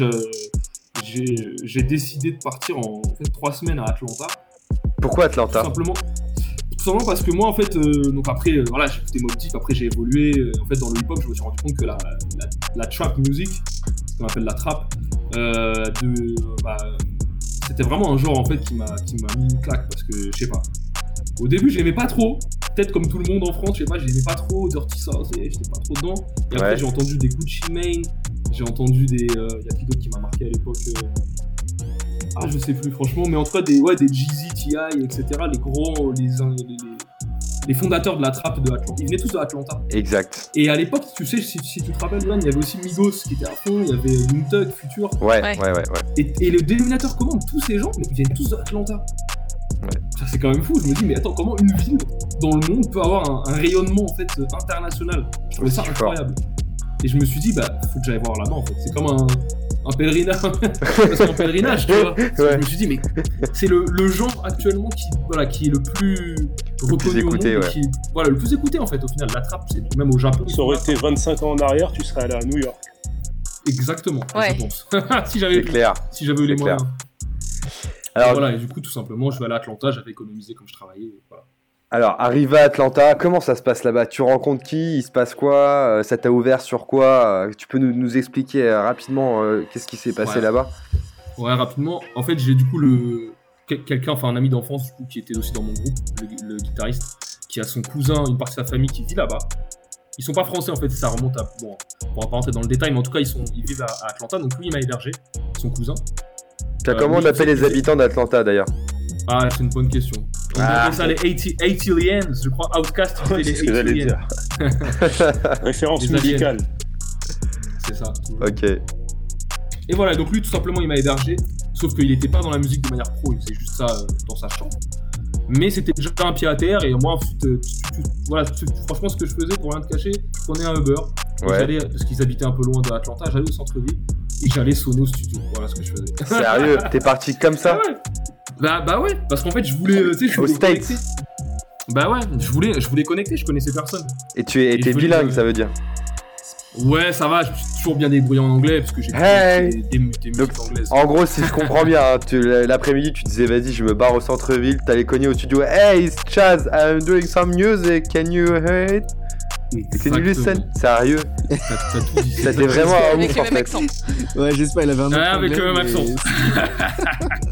j'ai décidé de partir en, en fait, trois semaines à Atlanta. Pourquoi Atlanta? Tout simplement parce que moi, en fait, euh, donc après, euh, voilà, j'ai écouté Deep, après j'ai évolué. euh, en fait, dans le hip-hop, je me suis rendu compte que la, la, la trap music, ce qu'on appelle la trap, de, bah, c'était vraiment un genre en fait qui m'a mis une claque parce que je sais pas. Au début, j'aimais pas trop. Peut-être comme tout le monde en France, je sais pas, j'aimais pas trop Dirty South, et j'étais pas trop dedans. Et après, Ouais. j'ai entendu des Gucci Mane, j'ai entendu des. Il y a qui d'autre qui m'a marqué à l'époque Ah, je sais plus, franchement, mais en tout cas, des, ouais, des Jeezy, T.I., etc. Les gros. Les, les, les- les fondateurs de la trappe de Atlanta. Ils venaient tous de Atlanta. Exact. Et à l'époque, tu sais, si, si tu te rappelles, il y avait aussi Migos qui était à fond, il y avait Young Future. Ouais, Ouais. ouais, ouais, ouais. Et, et le dénominateur commun de tous ces gens, mais ils viennent tous d'Atlanta. Ouais. Ça, c'est quand même fou. Je me dis, mais attends, comment une ville dans le monde peut avoir un, un rayonnement en fait international? Je trouvais ça fort. incroyable. Et je me suis dit, bah, faut que j'aille voir là-bas en fait. C'est comme un, un pèlerinage. *laughs* Parce qu'un pèlerinage, tu vois. Ouais. Je me suis dit, mais c'est le, le genre actuellement qui, voilà, qui est le plus reconnu écouté, au monde. ouais. Qui, voilà, le plus écouté en fait. Au final, la trappe, c'est même au Japon. Ça aurait été 25 ans en arrière, tu serais allé à New York. Exactement, Ouais. je pense. *laughs* si j'avais clair. si j'avais eu les moyens. Alors, Et voilà, et du coup, tout simplement, je vais aller à Atlanta, j'avais économisé comme je travaillais. et Voilà. Alors, arrivé à Atlanta, comment ça se passe là-bas? Tu rencontres qui? Il se passe quoi? Euh, Ça t'a ouvert sur quoi? Euh, Tu peux nous, nous expliquer euh, rapidement euh, qu'est-ce qui s'est passé Ouais. là-bas? Ouais, rapidement. En fait, j'ai du coup le quel- quelqu'un, enfin un ami d'enfance, du coup, qui était aussi dans mon groupe, le, le guitariste, qui a son cousin, une partie de sa famille qui vit là-bas. Ils sont pas français en fait, ça remonte à. Bon, on va pas rentrer dans le détail, mais en tout cas, ils, sont, ils vivent à, à Atlanta, donc lui, il m'a hébergé, son cousin. Euh, comment on appelle les habitants d'Atlanta d'ailleurs? Ah, c'est une bonne question. On Ah. appelle ça les 80 80liens, je crois, Outcast, c'était c'est ce les que j'allais 80liens. dire. *laughs* Référence aliens. musicale. C'est ça. Ok. Et voilà, donc lui, tout simplement, il m'a hébergé. Sauf qu'il n'était pas dans la musique de manière pro, il faisait juste ça euh, dans sa chambre. Mais c'était déjà un pied à terre, et moi, ensuite, tu- tu- voilà, tu- franchement, ce que je faisais, pour rien te cacher, je prenais un Uber. Ouais. j'allais- parce qu'ils habitaient un peu loin de Atlanta, j'allais au centre-ville, et j'allais sonner au studio. Voilà ce que je faisais. Sérieux T'es parti comme ça *laughs* ouais. Bah, bah ouais, parce qu'en fait, je voulais, euh, tu sais, je voulais States. connecter. Bah ouais, je voulais, je voulais connecter, je connaissais personne. Et tu es, et t'es bilingue, ça veut dire Ouais, ça va, je me suis toujours bien débrouillé en anglais, parce que j'ai Hey. des, des, des Donc, musiques anglaises. En gros, si je comprends bien, hein, tu- l'après-midi, tu disais vas-y, je me barre au centre-ville, t'allais cogner au studio. Hey, it's Chaz, I'm doing some music, can you hear it? Can you listen? Sérieux? T'as t'as tout dit. Ça t'est vraiment un Avec ouf le en même fait. accent. Ouais, j'espère, il avait un autre Ouais, avec le même *laughs*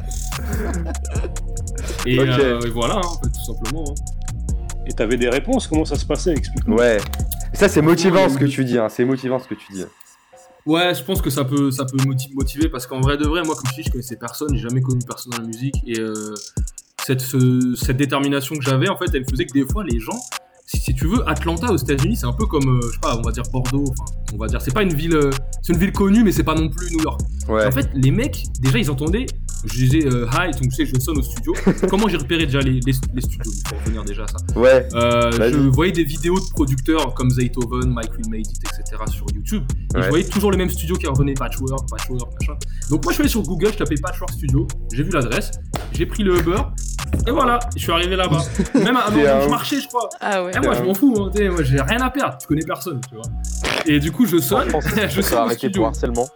Et, euh, et voilà, hein, en fait, tout simplement. hein. Et t'avais des réponses, comment ça se passait Explique-nous. Ouais. Ça, c'est motivant ce que tu dis, hein. c'est motivant ce que tu dis. Ouais, je pense que ça peut, ça peut moti- motiver parce qu'en vrai de vrai, moi, comme je dis, je connaissais personne, j'ai jamais connu personne dans la musique et euh, cette, ce- cette détermination que j'avais, en fait, elle faisait que des fois, les gens, si, si tu veux, Atlanta aux États-Unis, c'est un peu comme, euh, je sais pas, on va dire Bordeaux, enfin, on va dire, c'est pas une ville, euh, c'est une ville connue, mais c'est pas non plus New York. Ouais. En fait, les mecs, déjà, ils entendaient. Je disais euh, hi, donc tu sais, je sonne au studio. *laughs* Comment j'ai repéré déjà les, les, les studios Il faut revenir déjà à ça. Ouais. Euh, je voyais des vidéos de producteurs comme Zaytoven, Mike Will Made It, etc. sur YouTube. Et Ouais. je voyais toujours les mêmes studios qui revenaient Patchwork, Patchwork, machin. Donc moi je suis allé sur Google, je tapais Patchwork Studio, j'ai vu l'adresse, j'ai pris le Uber, et voilà, je suis arrivé là-bas. *laughs* Même avant un je marchais, je crois. Ah ouais. Et moi je m'en fous, hein, moi j'ai rien à perdre, tu connais personne, tu vois. Et du coup je sonne, je *laughs* je sonne arrêter studio. pour harcèlement.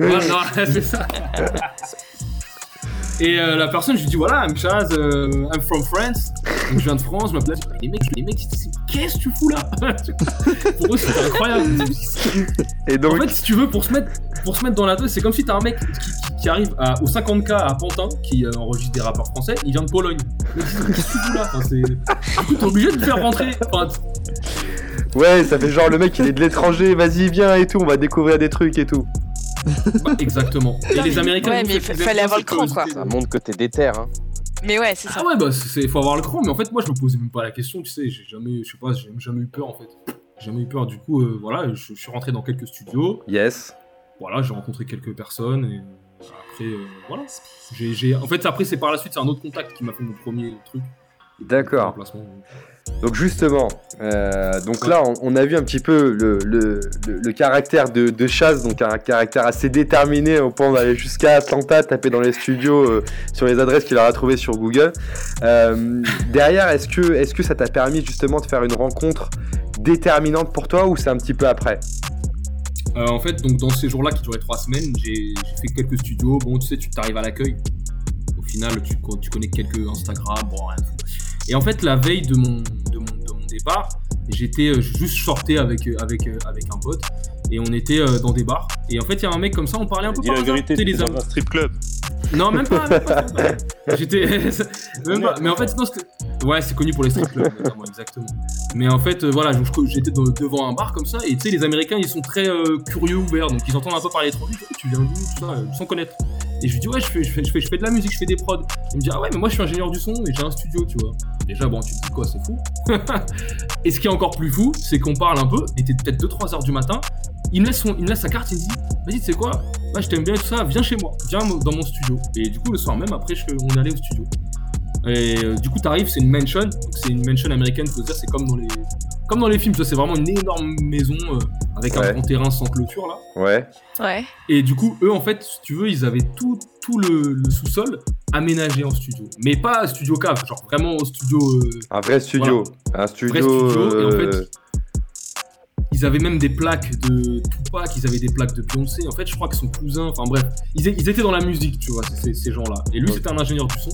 Ouais, non, c'est ça. Et euh, la personne, je lui dis voilà, I'm Chaz, euh, I'm from France. Donc je viens de France, je m'appelle. Les mecs, les mecs, qu'est-ce que tu fous là? *laughs* Pour eux, c'était incroyable. Et En donc, fait, si tu veux, pour se mettre, pour se mettre dans la tête, c'est comme si t'as un mec qui, qui- qui arrive à- au 50K à Pantin, qui euh, enregistre des rappeurs français, il vient de Pologne. Qu'est-ce que tu fous là? Enfin, c'est- t'es obligé de le faire rentrer. Enfin, ouais, ça fait genre le mec il est de l'étranger, vas-y, viens et tout, on va découvrir des trucs et tout. Bah, exactement. *laughs* Et les Américains. Ouais, mais fa- fallait avoir le cran, quoi. Ça montre que t'es déter, hein. Mais ouais, c'est ça. Ah ouais, bah c'est faut avoir le cran, mais en fait moi je me posais même pas la question, tu sais, j'ai jamais, je sais pas, j'ai jamais eu peur en fait. J'ai jamais eu peur, du coup, euh, voilà, je, je suis rentré dans quelques studios, Yes. voilà, j'ai rencontré quelques personnes et euh, après, euh, voilà. J'ai, j'ai- en fait après c'est par la suite, c'est un autre contact qui m'a fait mon premier truc. D'accord. Donc justement, euh, donc là on, a vu un petit peu le, caractère de, Chaz, donc un caractère assez déterminé au point d'aller jusqu'à Atlanta, taper dans les studios euh, sur les adresses qu'il aura trouvées sur Google. Euh, derrière, est-ce que, ça t'a permis justement de faire une rencontre déterminante pour toi ou c'est un petit peu après? En fait, donc dans ces jours-là qui duraient trois semaines, j'ai, fait quelques studios. Bon, tu sais, tu t'arrives à l'accueil. Au final, tu, co- tu connais quelques Instagram, bon, rien. Et en fait, la veille de mon, de mon, de mon départ, j'étais euh, juste shorté avec, euh, avec, euh, avec un pote et on était dans des bars. Et en fait, il y a un mec comme ça, on parlait un peu Dis par la vérité, les dans un strip club. Non, même pas. pas. J'étais. même pas. *laughs* *laughs* Mais en fait, non. Ouais, c'est connu pour les strip clubs, *laughs* notamment, exactement. Mais en fait, euh, voilà, j'étais de- devant un bar comme ça, et tu sais, les Américains, ils sont très euh, curieux, ouverts, donc ils entendent un peu parler étranger. Tu viens d'où, tout ça, euh, sans connaître. Et je lui dis, ouais, je fais, je, fais, je, fais, je fais de la musique, je fais des prods. Il me dit, ah ouais, mais moi, je suis ingénieur du son et j'ai un studio, tu vois. Déjà, bon, tu te dis quoi, c'est fou. *laughs* et ce qui est encore plus fou, c'est qu'on parle un peu, il était peut-être 2-3 heures du matin. Il me, laisse son, il me laisse sa carte, il me dit Vas-y, tu sais quoi Moi, je t'aime bien et tout ça, viens chez moi, viens dans mon studio. Et du coup, le soir même, après, je, on est allé au studio. Et euh, du coup, t'arrives, c'est une mansion, donc c'est une mansion américaine, faut se dire, c'est comme dans les, comme dans les films, c'est vraiment une énorme maison euh, avec Ouais. un grand terrain sans clôture là. Ouais. Ouais. Et du coup, eux, en fait, si tu veux, ils avaient tout, tout le, le sous-sol aménagé en studio. Mais pas studio cave, genre vraiment au studio. euh, Un vrai studio. Un studio. vrai studio. Et en fait, ils avaient même des plaques de Tupac, ils avaient des plaques de Beyoncé. En fait, je crois que son cousin, enfin bref, ils, étaient dans la musique, tu vois, ces, ces gens-là. Et lui, Ouais. c'était un ingénieur du son.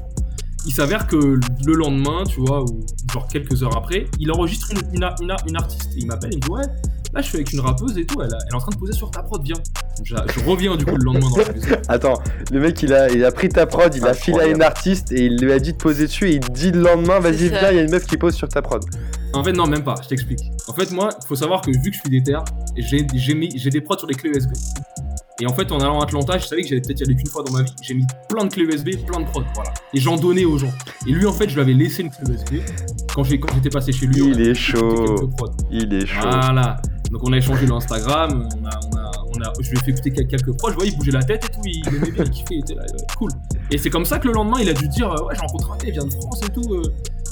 Il s'avère que le lendemain, tu vois, ou genre quelques heures après, il enregistre une, une, une artiste. Et il m'appelle, il me dit Ouais, là, je suis avec une rappeuse et tout, elle, elle est en train de poser sur ta prod, viens. Je, je reviens du coup le lendemain dans la maison. *laughs* Attends, le mec il a, il a pris ta prod, il a filé à une artiste et il lui a dit de poser dessus et il dit le lendemain vas-y viens, il y a une meuf qui pose sur ta prod. En fait, non, même pas, je t'explique. En fait, moi, il faut savoir que vu que je suis déter, j'ai j'ai mis- j'ai des prods sur des clés USB. Et en fait, en allant à Atlanta, je savais que j'allais peut-être y aller qu'une fois dans ma vie. J'ai mis plein de clés USB, plein de prods, voilà. Et j'en donnais aux gens. Et lui, en fait, je lui avais laissé une clé USB. Quand j'étais passé chez lui, Il est chaud. prods. Il est chaud. Voilà. Donc on a échangé le Instagram, on a, on a, on a, je lui ai fait écouter quel- quelques proches, je voyais, il bougeait la tête et tout, il aimait bien, il kiffait, il était là, euh, cool. Et c'est comme ça que le lendemain, il a dû dire, euh, ouais, j'ai rencontré un il vient de France et tout, euh,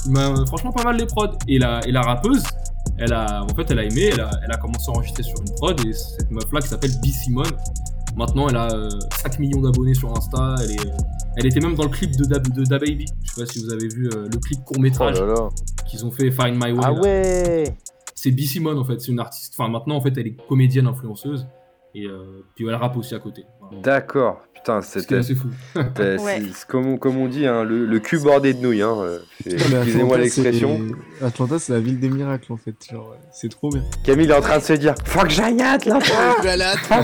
il m'a franchement pas mal les prods. Et la, et la rappeuse, elle a, en fait, elle a aimé, elle a, elle a commencé à enregistrer sur une prod, et cette meuf-là qui s'appelle B. Simone, maintenant elle a euh, 5 millions d'abonnés sur Insta, elle, est, euh, elle était même dans le clip de Da, de Da Baby, je sais pas si vous avez vu euh, le clip court Oh métrage là. qu'ils ont fait Find My Way. Ah là. ouais C'est B. Simone en fait, c'est une artiste. Enfin maintenant en fait elle est comédienne influenceuse et euh, puis elle rappe aussi à côté. Voilà. D'accord. Putain, C'était assez fou. *laughs* Ouais. c'est- c'est comme, comme on dit, hein, le, le cul bordé de nouilles. Hein, euh, c'est- mais Excusez-moi Atlanta, l'expression. c'est- Atlanta, c'est la ville des miracles en fait. C'est trop bien. Camille est en train de se dire Faut que j'aille à Atlanta Faut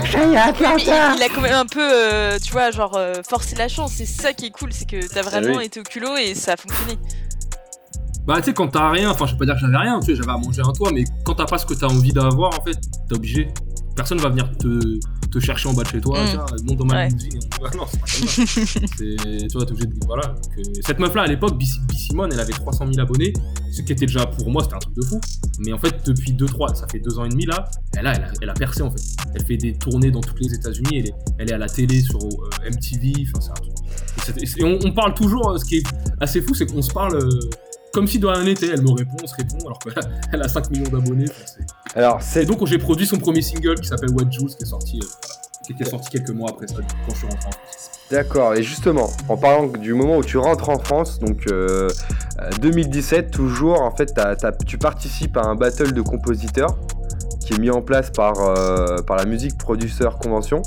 que j'aille à Atlanta il, il a quand même un peu, euh, tu vois, genre euh, forcé la chance. C'est ça qui est cool, c'est que t'as vraiment oui. été au culot et ça a fonctionné. Bah tu sais quand t'as rien, enfin je vais pas dire que j'avais rien, tu sais j'avais à manger un toit, mais quand t'as pas ce que t'as envie d'avoir en fait, t'es obligé. Personne va venir te, te chercher en bas de chez toi, Mm. tiens, monte dans ma Ouais. limousine. Ah non, *laughs* c'est tu vois, t'es obligé de. Voilà. Donc, euh, cette meuf-là, à l'époque, B. B. Simone, elle avait 300 000 abonnés, ce qui était déjà pour moi, c'était un truc de fou. Mais en fait, depuis 2-3, ça fait 2 ans et demi là, elle a, elle, a, elle a percé en fait. Elle fait des tournées dans toutes les États-Unis, elle est, elle est à la télé sur euh, MTV, enfin, c'est un truc. Et, on, on parle toujours, euh, ce qui est assez fou, c'est qu'on se parle. euh, comme si de rien n'était, elle me répond, on se répond, alors qu'elle a, *laughs* elle a 5 millions d'abonnés. enfin, c'est- Alors, et c'est donc j'ai produit son premier single qui s'appelle What Juice qui est sorti, euh, qui était sorti quelques mois après ça, quand je suis rentré en France. D'accord, et justement, en parlant du moment où tu rentres en France, donc euh, euh, 2017, toujours, en fait, tu participes à un battle de compositeurs qui est mis en place par, euh, par la Music Producer Convention.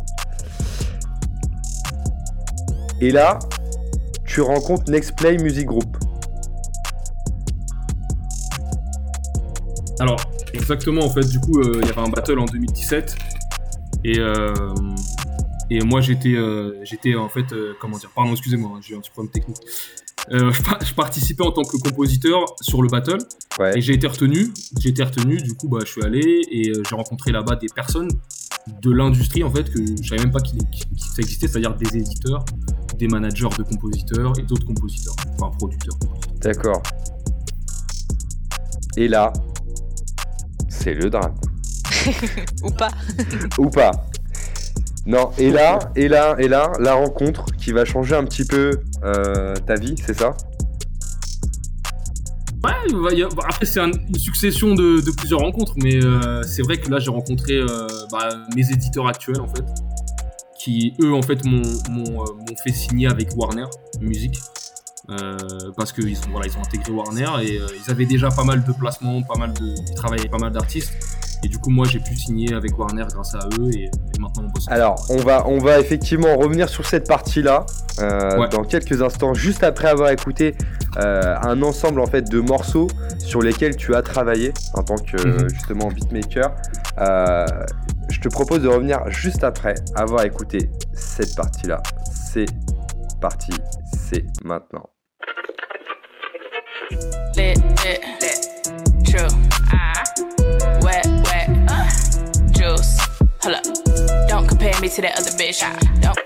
Et là, tu rencontres Next Play Music Group. Alors, exactement, en fait, du coup, euh, il y avait un battle en 2017. Et, euh, et moi, j'étais, euh, j'étais en fait, comment dire, pardon, excusez-moi, hein, j'ai eu un petit problème technique. Euh, je, par- je participais en tant que compositeur sur le battle Ouais. et j'ai été retenu. J'ai été retenu, du coup, bah, je suis allé et j'ai rencontré là-bas des personnes de l'industrie en fait que je savais même pas qu'il qu'il- ça existait, c'est-à-dire des éditeurs, des managers de compositeurs et d'autres compositeurs, enfin producteurs. D'accord. Et là, c'est le drame. *laughs* Ou pas. Ou pas. Non, et là, et là, et là, la rencontre qui va changer un petit peu euh, ta vie, c'est ça? Ouais, a- bah, après c'est un- une succession de, de plusieurs rencontres, mais euh, c'est vrai que là j'ai rencontré euh, bah, mes éditeurs actuels en fait, qui eux en fait m'ont m'ont, euh, m'ont fait signer avec Warner Music. Euh, parce qu'ils sont voilà ils ont intégré Warner et euh, ils avaient déjà pas mal de placements, pas mal de ils travaillaient pas mal d'artistes Et du coup, moi, j'ai pu signer avec Warner grâce à eux et, et maintenant on bosse. Alors, on va, on va effectivement revenir sur cette partie-là euh, Ouais. dans quelques instants, juste après avoir écouté euh, un ensemble en fait de morceaux sur lesquels tu as travaillé en tant que Mhm. justement beatmaker. Euh, je te propose de revenir juste après avoir écouté cette partie-là. C'est parti, c'est maintenant. Lit, lit, lit, true. Ah, wet, wet, uh, juice. Hold up, don't compare me to that other bitch. Don't.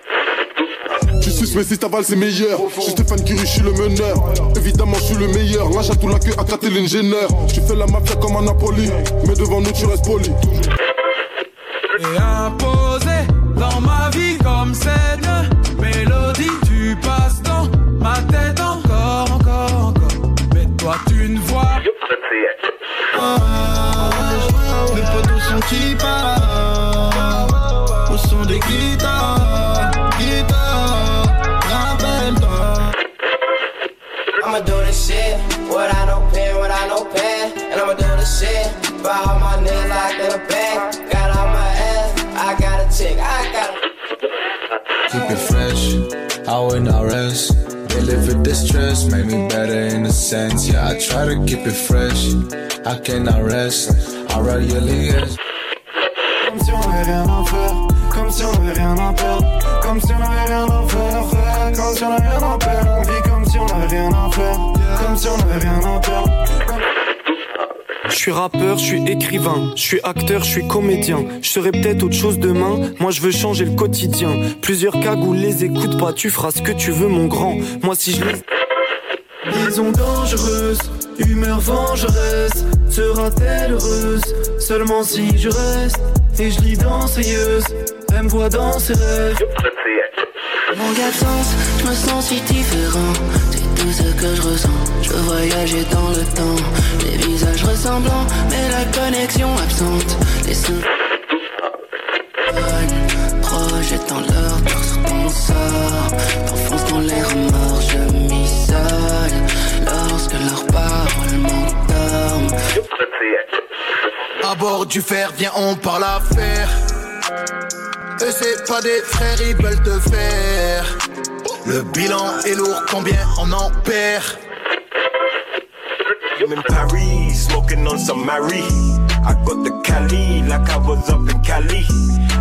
Je suis mais si t'avales c'est meilleur Je suis Stéphane Curie, je suis le meneur. Évidemment je suis le meilleur. Là j'ai tout la queue à gratter l'ingénieur. Tu fais la mafia comme un Napoli. Mais devant nous tu restes poli. Et imposé dans ma vie comme scène qui partent Au son des guitares Guitares Rappelle-toi I'ma do this shit without no pen, without no pen. And I'ma do this shit for all my niggas locked in a bag. Got on my ass, I got a chick, I got a. Keep it fresh, I will not rest They live with distress, make me better in a sense Yeah, I try to keep it fresh, I cannot rest I really is Comme si on avait rien à faire. Comme si on avait rien à perdre. Comme si on avait rien à faire. Comme si on avait rien à perdre. On vit comme si on avait rien à faire. Comme si on avait rien à perdre. Je suis rappeur, je suis écrivain, je suis acteur, je suis comédien. Je serai peut-être autre chose demain, moi je veux changer le quotidien. Plusieurs cagoules les écoute pas, tu feras ce que tu veux mon grand. Moi si je les... Liaison dangereuse, humeur vengeresse Sera-t-elle heureuse Seulement si je reste Et je lis danseuse Elle me voit dans ses rêves Mon absence, je me sens si différent. C'est tout ce que je ressens. Je voyager dans le temps. Les visages ressemblants, mais la connexion absente. Les sons. Projette dans leur tour sur ton sort. T'enfonces dans les remords, je m'isole. Lorsque leurs paroles m'endorment. À bord du fer, viens on parle affaire Eux c'est pas des frères, ils veulent te faire Le bilan est lourd, combien on en perd? I'm in Paris, smoking on some Marie. I got the Cali like I was up in Cali.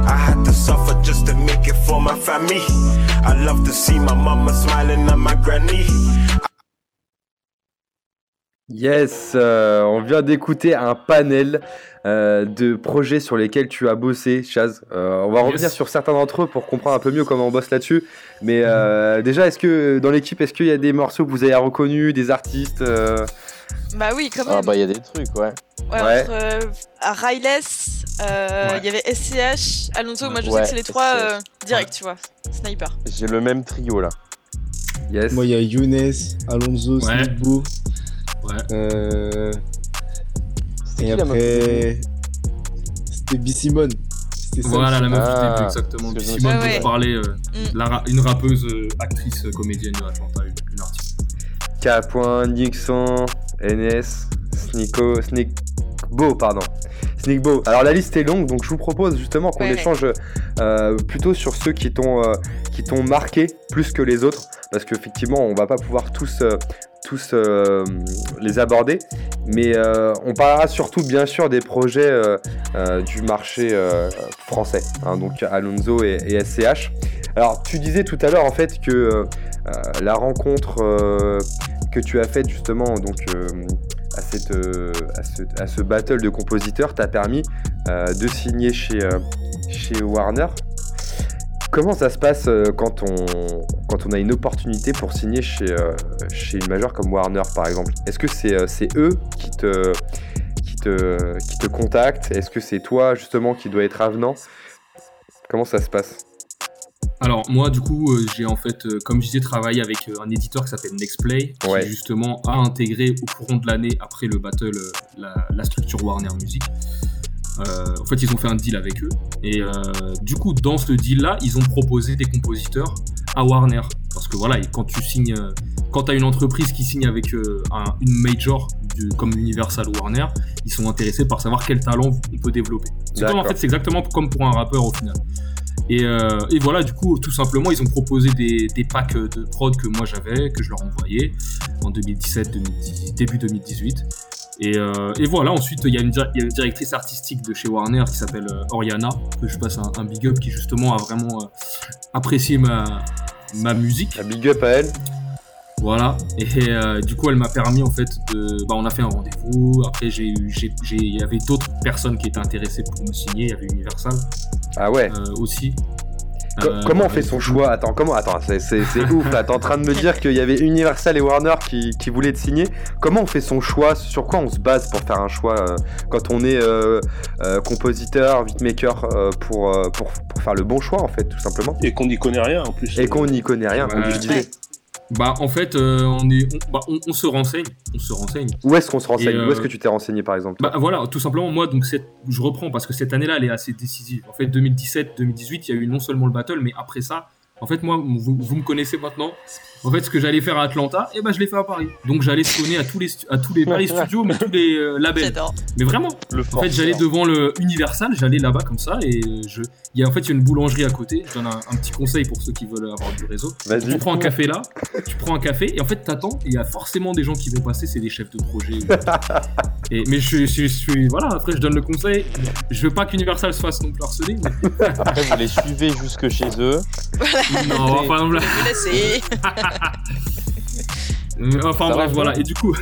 I had to suffer just to make it for my family. I love to see my mama smiling at my granny. Yes, euh, on vient d'écouter un panel euh, de projets sur lesquels tu as bossé, Chaz. Euh, on va Yes. revenir sur certains d'entre eux pour comprendre un peu mieux comment on bosse là-dessus. Mais euh, déjà, est-ce que dans l'équipe, est-ce qu'il y a des morceaux que vous avez reconnus, des artistes euh, Bah oui, quand même. Ah bah il y a des trucs, ouais. Ouais, Ouais. entre euh, à Ryless, euh, il Ouais. y avait SCH, Alonso, moi je sais que c'est les trois euh, direct, tu vois. Sniper. J'ai le même trio là. Yes. Moi, il y a Younes, Alonso, Ouais. Ouais. Euh... C'était Et qui, la meuf après, c'était B. Simone. C'était ça Voilà la meuf, l'ai Ah, exactement. parce que je me Simone souviens. pour parler, euh, Mm. ra- une rappeuse, euh, actrice, comédienne de Atlanta, une, une artiste. K. Nixon, NS, Snico, Snickbo, pardon. Snickbo. Alors la liste est longue, donc je vous propose justement qu'on ouais. échange euh, plutôt sur ceux qui t'ont euh, qui t'ont marqué plus que les autres, parce qu'effectivement on va pas pouvoir tous euh, tous euh, les aborder, mais euh, on parlera surtout bien sûr des projets euh, du marché français, hein, donc Alonso et, et SCH. Alors tu disais tout à l'heure en fait que la rencontre que tu as faite justement donc à, cette, à, ce, à ce battle de compositeurs t'a permis de signer chez, chez Warner. Comment ça se passe euh, quand on, quand on a une opportunité pour signer chez, euh, chez une majeure comme Warner par exemple? Est-ce que c'est euh, c'est eux qui te, qui, te, qui te contactent? Est-ce que c'est toi justement qui dois être avenant? Comment ça se passe? Alors moi du coup euh, j'ai en fait euh, comme je disais travaillé avec euh, un éditeur qui s'appelle Nextplay qui Ouais. justement a intégré au courant de l'année après le battle la, la structure Warner Music. Euh, en fait ils ont fait un deal avec eux et euh, du coup dans ce deal là ils ont proposé des compositeurs à Warner parce que voilà quand tu signes euh, quand tu as une entreprise qui signe avec un- une major du- comme Universal ou Warner, ils sont intéressés par savoir quel talent on peut développer. C'est comme, en fait, c'est exactement comme pour un rappeur au final. Et, euh, et voilà, du coup, tout simplement, ils ont proposé des, des packs de prod que moi j'avais, que je leur envoyais en 2017, 2018, début 2018. Et, euh, et voilà, ensuite, il y, a une dir- il y a une directrice artistique de chez Warner qui s'appelle euh, Oriana, que je passe un, un big up, qui justement a vraiment euh, apprécié ma, ma musique. Un big up à elle. Voilà, et euh, du coup, elle m'a permis en fait de. Bah, on a fait un rendez-vous. Après, j'ai- il y avait d'autres personnes qui étaient intéressées pour me signer. Il y avait Universal. Ah ouais. aussi. Co- Euh, comment on fait son choix? Attends, comment Attends, c'est, c'est, c'est ouf là. T'es en train de me dire qu'il y avait Universal et Warner qui, qui voulaient te signer. Comment on fait son choix? Sur quoi on se base pour faire un choix euh, quand on est euh, euh, compositeur, beatmaker euh, pour, euh, pour, pour faire le bon choix en fait, tout simplement? Et qu'on n'y connaît rien en plus. Et qu'on n'y connaît rien, comme Ouais. je disais. Bah, en fait, euh, on, est, on, bah, on- on se renseigne. On se renseigne. Où est-ce qu'on se renseigne euh, Où est-ce que tu t'es renseigné par exemple Bah voilà, tout simplement, moi, donc cette- je reprends parce que cette année-là, elle est assez décisive. En fait, 2017-2018, il y a eu non seulement le battle, mais après ça, en fait, moi, vous, vous me connaissez maintenant. En fait, ce que j'allais faire à Atlanta, et ben, je l'ai fait à Paris. Donc, j'allais sonner à tous les, à tous les, *laughs* pas les studios, mais tous les euh, labels. Mais vraiment, en fait, j'allais devant le Universal, j'allais là-bas comme ça, et je, il y a en fait, il y a une boulangerie à côté. Je donne un, un petit conseil pour ceux qui veulent avoir du réseau. Vas-y. Tu prends un café là, tu prends un café, et en fait, t'attends, et il y a forcément des gens qui vont passer, c'est des chefs de projet. *laughs* Et, mais je, suis- je, suis- je suis. Voilà, après, je donne le conseil. Je veux pas qu'Universal se fasse non plus harceler. mais- Après, vous les suivez jusque chez eux. Non, enfin, non, *laughs* Enfin Ça bref, va, voilà. Et du coup,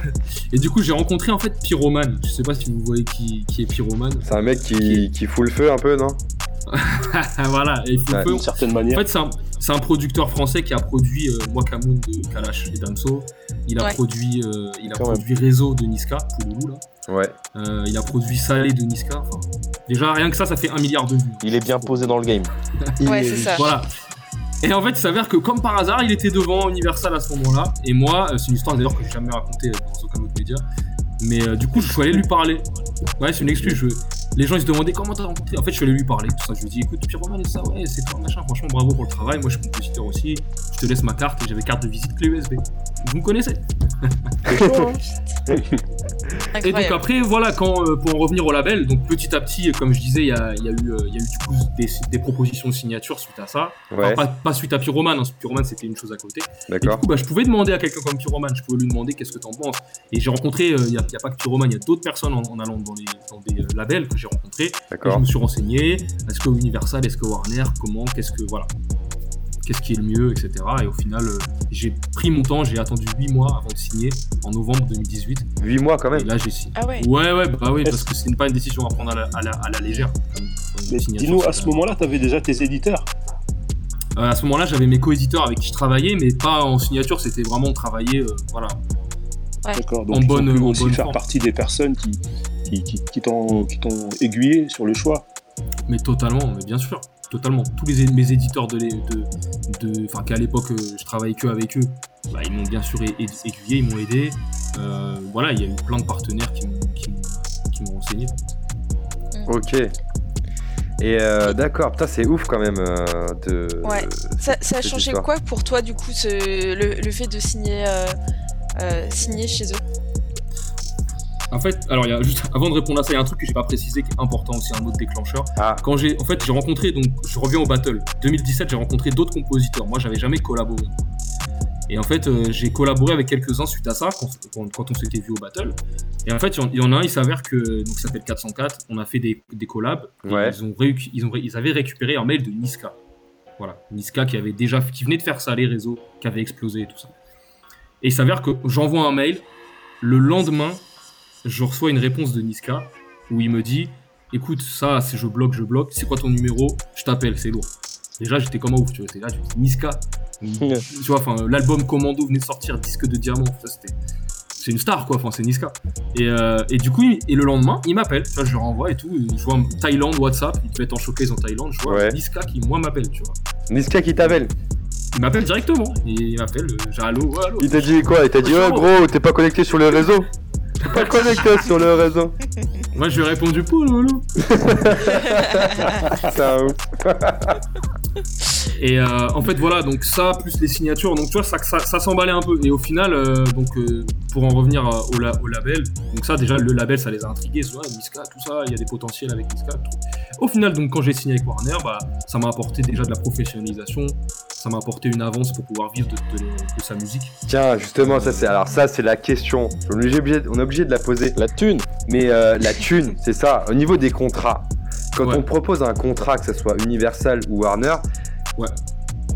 et du coup, j'ai rencontré en fait Pyroman. Je sais pas si vous voyez qui, qui est Pyroman. C'est un mec qui, qui fout le feu un peu, non? *laughs* Voilà, et il faut Ouais, peu. d'une certaine manière. En fait, c'est un, c'est un producteur français qui a produit euh, Wakamoon de Kalash et Damso. Il a Ouais. produit, euh, il a Quand même. produit Réseau de Niska, Pouloulou là. Ouais. Euh, il a produit Salé de Niska. Enfin, déjà rien que ça, ça fait un milliard de vues. Il est bien posé dans le game. *laughs* Ouais, c'est ça. Voilà. Et en fait, il s'avère que comme par hasard, il était devant Universal à ce moment-là. Et moi, euh, c'est une histoire d'ailleurs que j'ai jamais racontée dans aucun autre média. Mais euh, du coup, je suis allé lui parler. Ouais, c'est une excuse. je- Les gens ils se demandaient comment t'as rencontré? En fait, je suis allé lui parler. Tout ça, je lui ai dit écoute, Pyroman et ça, ouais, c'est toi, machin. Franchement, bravo pour le travail. Moi, je suis compositeur aussi. Je te laisse ma carte et j'avais carte de visite clé USB. Vous me connaissez? *laughs* Et donc après, voilà, quand, euh, pour en revenir au label, donc petit à petit, euh, comme je disais, il y a, il y a eu, euh, il y a eu du coup des, des propositions de signature suite à ça. Ouais. Enfin, pas, pas suite à Pyroman, hein, Pyroman c'était une chose à côté. Et du coup, bah, je pouvais demander à quelqu'un comme Pyroman, je pouvais lui demander qu'est-ce que t'en penses. Et j'ai rencontré, euh, il n'y a, il y a pas que Pyroman, il y a d'autres personnes en, en allant dans, les, dans des euh, labels que j'ai rencontrés. Je me suis renseigné, est-ce que Universal, est-ce que Warner, comment, qu'est-ce que, voilà. Qu'est-ce qui est le mieux, etc. Et au final, euh, j'ai pris mon temps, j'ai attendu 8 mois avant de signer en novembre 2018. 8 mois quand même Et là, j'ai signé. Ah ouais. Ouais, ouais, bah oui, parce que c'est pas une décision à prendre à la, à la, à la légère. dis-nous, à ce moment-là, tu avais déjà tes éditeurs. Euh, à ce moment-là, j'avais mes co-éditeurs avec qui je travaillais, mais pas en signature, c'était vraiment travailler, euh, voilà. D'accord. Donc En bonne- en aussi bonne faire forme. partie des personnes qui, qui, qui, qui t'ont qui t'ont aiguillé sur le choix. Mais totalement, mais bien sûr, totalement. Tous les, mes éditeurs de, les- de, de, enfin qu'à l'époque euh, je travaillais que avec eux, bah, ils m'ont bien sûr aiguillé, ils m'ont aidé. Euh, voilà, il y a eu plein de partenaires qui m'ont, qui m'ont- qui m'ont renseigné. Ok. Et euh, d'accord, putain, c'est ouf quand même euh, de. Ouais. Ça, ça a changé histoire. quoi pour toi, du coup, ce, le, le fait de signer, euh, euh, signer chez eux? En fait, alors y a juste avant de répondre à ça, il y a un truc que j'ai pas précisé qui est important aussi, un autre déclencheur. Quand j'ai, en fait, j'ai rencontré donc, je reviens au battle 2017, j'ai rencontré d'autres compositeurs. Moi, j'avais jamais collaboré. Et en fait, euh, j'ai collaboré avec quelques-uns suite à ça quand, quand- quand on s'était vu au battle. Et en fait, il y en- il y, en a un, il s'avère que donc ça s'appelle 404. On a fait des, des collabs. Ouais. Ils ont, ils ont, ils avaient récupéré un mail de Niska. Voilà, Niska qui avait déjà, qui venait de faire ça les réseaux, qui avait explosé et tout ça. Et il s'avère que j'envoie un mail. Le lendemain, je reçois une réponse de Niska où il me dit Écoute, ça, si je bloque, je bloque. C'est quoi ton numéro Je t'appelle, c'est lourd. Déjà, j'étais comme un ouf, tu vois. Là, tu dis Niska. *laughs* tu vois, enfin, l'album Commando venait de sortir, disque de diamant. Ça, c'était. C'est une star, quoi. Enfin, c'est Niska. Et, euh, et du coup, et le lendemain, il m'appelle. Tu vois, je lui renvoie et tout. Je vois Thaïlande, WhatsApp. Il devait être en showcase en Thaïlande. Je vois Ouais. Niska qui, moi, m'appelle, tu vois. Niska qui t'appelle Il m'appelle directement. Il m'appelle, euh, j'ai allô, ouais, allô. Il t'a dit quoi? Il t'a dit oh c'est gros, t'es pas connecté sur les réseaux Pas connecté sur le réseau. *laughs* Moi, je lui ai répondu pour *laughs* un ouf. *laughs* Et euh, en fait, voilà, donc ça, plus les signatures, donc tu vois, ça, ça, ça s'emballait un peu. Et au final, euh, donc euh, pour en revenir euh, au, la- au label, donc ça, déjà, le label, ça les a intrigués, ouais, Niska, tout ça, il y a des potentiels avec Niska. tout. Au final, donc quand j'ai signé avec Warner, bah, ça m'a apporté déjà de la professionnalisation, ça m'a apporté une avance pour pouvoir vivre de, de- de sa musique. Tiens, justement, ça c'est alors ça c'est la question. On est obligé, on est obligé de la poser. La thune. Mais euh, la thune, c'est ça. Au niveau des contrats, quand Ouais. on propose un contrat, que ce soit Universal ou Warner, Ouais.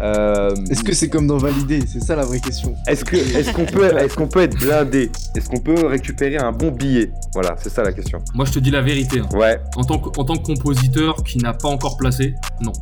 euh, Est-ce que c'est comme dans Validé? C'est ça la vraie question. est-ce que est-ce qu'on peut est-ce qu'on peut être blindé? Est-ce qu'on peut récupérer un bon billet? Voilà, c'est ça la question. Moi, je te dis la vérité. hein. Ouais, En tant, que, en tant que compositeur qui n'a pas encore placé, non.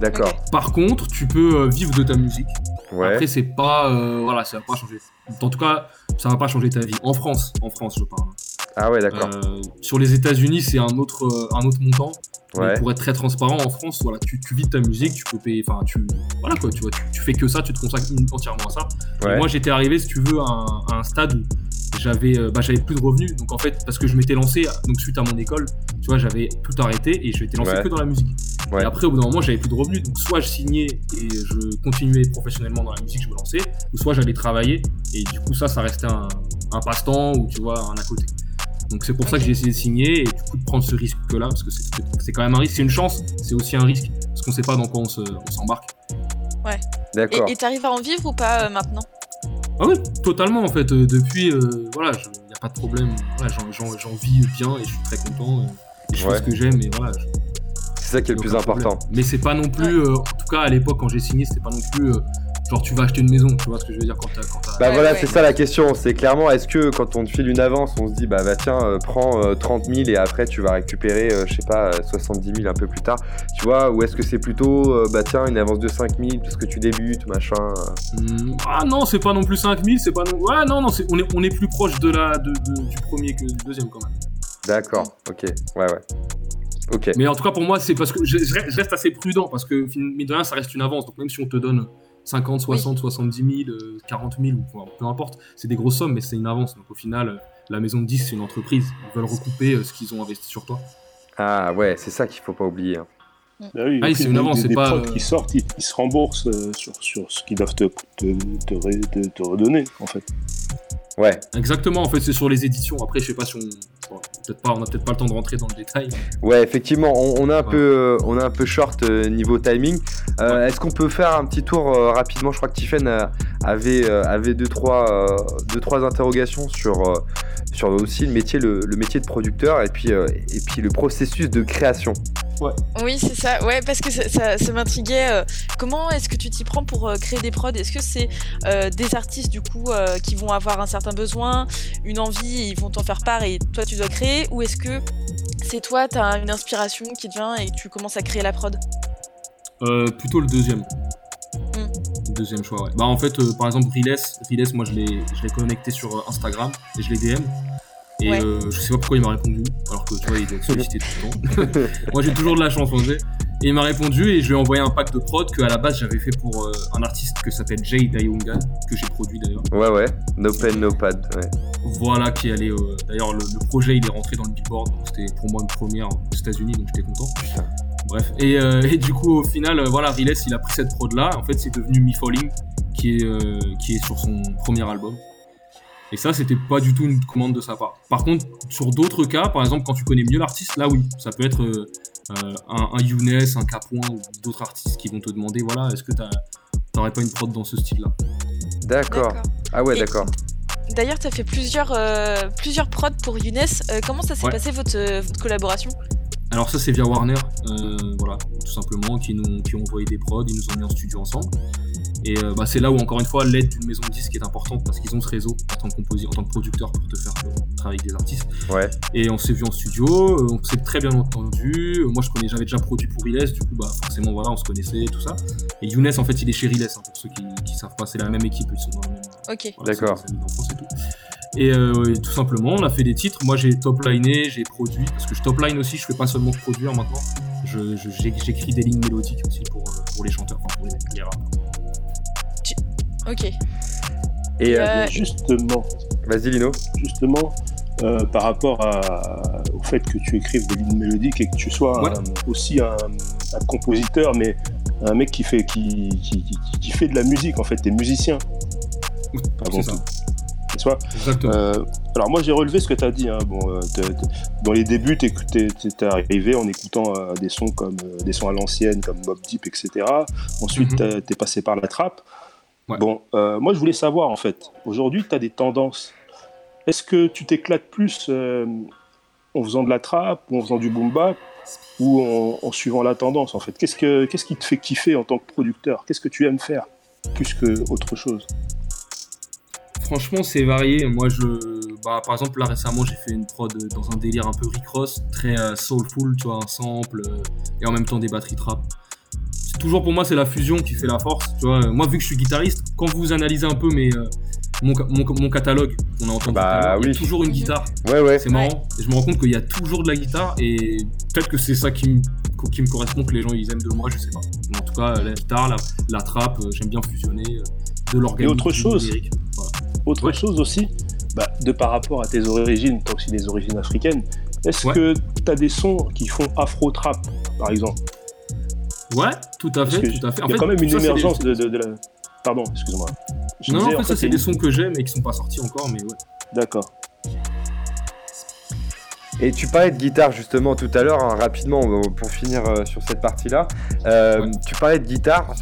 D'accord. Par contre, tu peux euh, vivre de ta musique. Ouais. Après, c'est pas. euh, voilà, ça va pas changer. En tout cas, ça va pas changer ta vie. En France, en France, je parle. Ah ouais, d'accord. Euh, sur les États-Unis, c'est un autre, euh, un autre montant. Mais Ouais. pour être très transparent, en France, voilà, tu, tu vis de ta musique, tu peux payer. Enfin, tu. Voilà quoi, tu vois, tu, tu fais que ça, tu te consacres entièrement à ça. Ouais. moi, j'étais arrivé, si tu veux, à un, à un stade où j'avais bah, j'avais plus de revenus. Donc en fait, parce que je m'étais lancé, donc suite à mon école, tu vois, j'avais tout arrêté et je m'étais lancé Ouais. que dans la musique. Ouais. Et après, au bout d'un moment, j'avais plus de revenus. Donc soit je signais et je continuais professionnellement dans la musique, je me lançais, ou soit j'allais travailler. Et du coup, ça, ça restait un, un passe-temps ou tu vois, un à côté. Donc c'est pour ça que j'ai essayé de signer et du coup de prendre ce risque-là, parce que c'est c'est quand même un risque, c'est une chance, c'est aussi un risque, parce qu'on sait pas dans quoi on se- s'embarque. Ouais. D'accord. Et t'arrives à en vivre ou pas euh, maintenant? Ah oui, totalement en fait. Euh, depuis, euh, voilà, il n'y a pas de problème. Voilà, j'en- vis bien et je suis très content. euh, et je Ouais. fais ce que j'aime et voilà. je- ça qui est le plus problème. important. Mais c'est pas non plus, euh, en tout cas à l'époque quand j'ai signé, c'était pas non plus euh, genre tu vas acheter une maison, tu vois ce que je veux dire quand t'as. quand t'as- Bah voilà, c'est ça la question. C'est clairement, est-ce que quand on te file une avance, on se dit, bah, bah tiens, euh, prends euh, 30 000 et après tu vas récupérer, euh, je sais pas, euh, 70 000 un peu plus tard, tu vois? Ou est-ce que c'est plutôt, euh, bah tiens, une avance de 5 000 parce que tu débutes, machin. Hmm, ah non, c'est pas non plus 5000, c'est pas non. Ouais, non, non, c'est- on, est, on est plus proche de la, de, de- du premier que du deuxième quand même. D'accord, ok, ouais, ouais. Mais en tout cas, pour moi, c'est parce que je, je reste- assez prudent parce que, mine de rien, ça reste une avance. Donc, même si on te donne 50, 60, 70 000, euh, 40 000, ou enfin, peu importe, c'est des grosses sommes, mais c'est une avance. Donc, au final, euh, la maison de 10, c'est une entreprise. Ils veulent recouper euh, ce qu'ils ont investi sur toi. Ah ouais, c'est ça qu'il faut pas oublier. hein. Bah oui, Ah oui, puis, c'est une avance, c'est pas, euh, qui sortent, ils, ils se remboursent euh, sur, sur ce qu'ils doivent te, te, te, ré- te- te redonner, en fait. Ouais. Exactement, en fait, c'est sur les éditions. Après, je sais pas si on. bon, peut-être pas, on a peut-être pas le temps de rentrer dans le détail. Ouais, effectivement, on, on est un peu, euh, on est un peu short euh, niveau timing. Euh, Est-ce qu'on peut faire un petit tour euh, rapidement? Je crois que Tiffen avait, avait deux trois, euh, deux trois interrogations sur, sur aussi le métier, le, le métier de producteur et puis, et puis le processus de création. Oui, c'est ça. Ouais, parce que ça, ça, ça m'intriguait. euh, comment est-ce que tu t'y prends pour euh, créer des prods? Est-ce que c'est euh, des artistes du coup qui vont avoir un certain besoin, une envie, et ils vont t'en faire part et toi tu dois créer? Ou est-ce que c'est toi, tu as une inspiration qui te vient et tu commences à créer la prod? Euh, plutôt le deuxième. Hmm. Deuxième choix, ouais. Bah, en fait, par exemple, Riles, Riles, moi, je l'ai connecté sur Instagram et je l'ai DM. Et Ouais. euh, je sais pas pourquoi il m'a répondu, alors que tu vois, il doit être *laughs* sollicité tout le temps. *laughs* moi, j'ai toujours de la chance, on sait. Et il m'a répondu et je lui ai envoyé un pack de prod que à la base j'avais fait pour euh, un artiste que s'appelle Jay Dayungan, que j'ai produit d'ailleurs. Ouais, ouais. No pen, no pad. Ouais. Voilà qui allait. euh, D'ailleurs, le, le projet il est rentré dans le Billboard, donc c'était pour moi une première aux États-Unis, donc j'étais content. Bref, et, euh, et du coup, au final, euh, voilà, Riles il a pris cette prod là. En fait, c'est devenu Me Falling, qui est, euh, qui est sur son premier album. Et ça, c'était pas du tout une commande de sa part. Par contre, sur d'autres cas, par exemple, quand tu connais mieux l'artiste, là oui, ça peut être euh, euh, un, un Younes, un Capoin ou d'autres artistes qui vont te demander voilà, est-ce que t'as- t'aurais pas une prod dans ce style là D'accord. Ah ouais, d'accord. D'ailleurs, tu as fait plusieurs, euh, plusieurs prods pour Younes. Euh, comment ça s'est Ouais. passé votre, votre collaboration? Alors ça c'est via Warner, euh, voilà, tout simplement, qui nous qui ont envoyé des prods, ils nous ont mis en studio ensemble. Et euh, bah, c'est là où encore une fois l'aide d'une maison de disques est importante parce qu'ils ont ce réseau en tant que compositeur, en tant que producteur pour te faire euh, travailler avec des artistes. Ouais. Et on s'est vu en studio, euh, on s'est très bien entendu. Euh, Moi je connais, j'avais déjà produit pour Riles, du coup bah forcément voilà, on se connaissait tout ça. Et Younes en fait il est chez Riles, hein, pour ceux qui, qui savent pas, c'est la même équipe, ils sont dans la même. Ok. voilà, D'accord. et tout. Et, euh, et tout simplement, on a fait des titres. Moi, j'ai top-liné, j'ai produit, parce que je top-line aussi, je fais pas seulement produire maintenant. Je- je- J'écris des lignes mélodiques aussi pour, pour les chanteurs, enfin pour les, les. Ok. Et euh, Euh, Justement, Vas-y Lino. Justement, euh, par rapport à- au fait que tu écrives des lignes mélodiques et que tu sois Ouais. un- aussi un, un compositeur, mais un mec qui fait, qui, qui, qui- qui fait de la musique, en fait, t'es musicien. Avant c'est ça. tout. Exactement. Euh, alors moi j'ai relevé ce que tu as dit. hein. Bon, euh, t'es- t'es- dans les débuts, t'es t'es- t'es arrivé en écoutant euh, des sons comme euh, des sons à l'ancienne, comme Mob Deep, etc. Ensuite, Mhm. t'as- t'es passé par la trappe. Bon, euh, moi je voulais savoir en fait. Aujourd'hui, tu as des tendances. Est-ce que tu t'éclates plus euh, en faisant de la trappe, ou en faisant du boom bap, ou en, en suivant la tendance en fait? Qu'est-ce que qu'est-ce qui te fait kiffer en tant que producteur? Qu'est-ce que tu aimes faire plus que autre chose? Franchement, c'est varié. Moi, je, bah, par exemple, là récemment, j'ai fait une prod dans un délire un peu Rick Ross, très euh, soulful, tu vois, un sample et en même temps des batteries trap. Toujours pour moi, c'est la fusion qui fait la force. Tu vois, moi, vu que je suis guitariste, quand vous analysez un peu mes, euh, mon, ca- mon, mon catalogue, on a entendu il y a oui. toujours une guitare. Ouais, ouais. C'est marrant. Et je me rends compte qu'il y a toujours de la guitare et peut-être que c'est ça qui me, qui me correspond, que les gens ils aiment de moi, je sais pas. Mais en tout cas, la guitare, la, la trappe, euh, j'aime bien fusionner euh, de Et l'organique. autre chose. Voilà. autre chose aussi, bah, de par rapport à tes origines, toi aussi des origines africaines, est-ce Ouais. que tu as des sons qui font afro-trap, par exemple? Ouais, tout à fait, tout à fait. Il y a fait, quand même une ça, émergence des- de, de- de la... Pardon, excuse-moi. Non, disais, en fait, ça, c'est des sons que j'aime et qui sont pas sortis encore, mais ouais. D'accord. Et tu parlais de guitare justement tout à l'heure, hein, rapidement pour finir euh, sur cette partie-là. Euh, Tu parlais de guitare,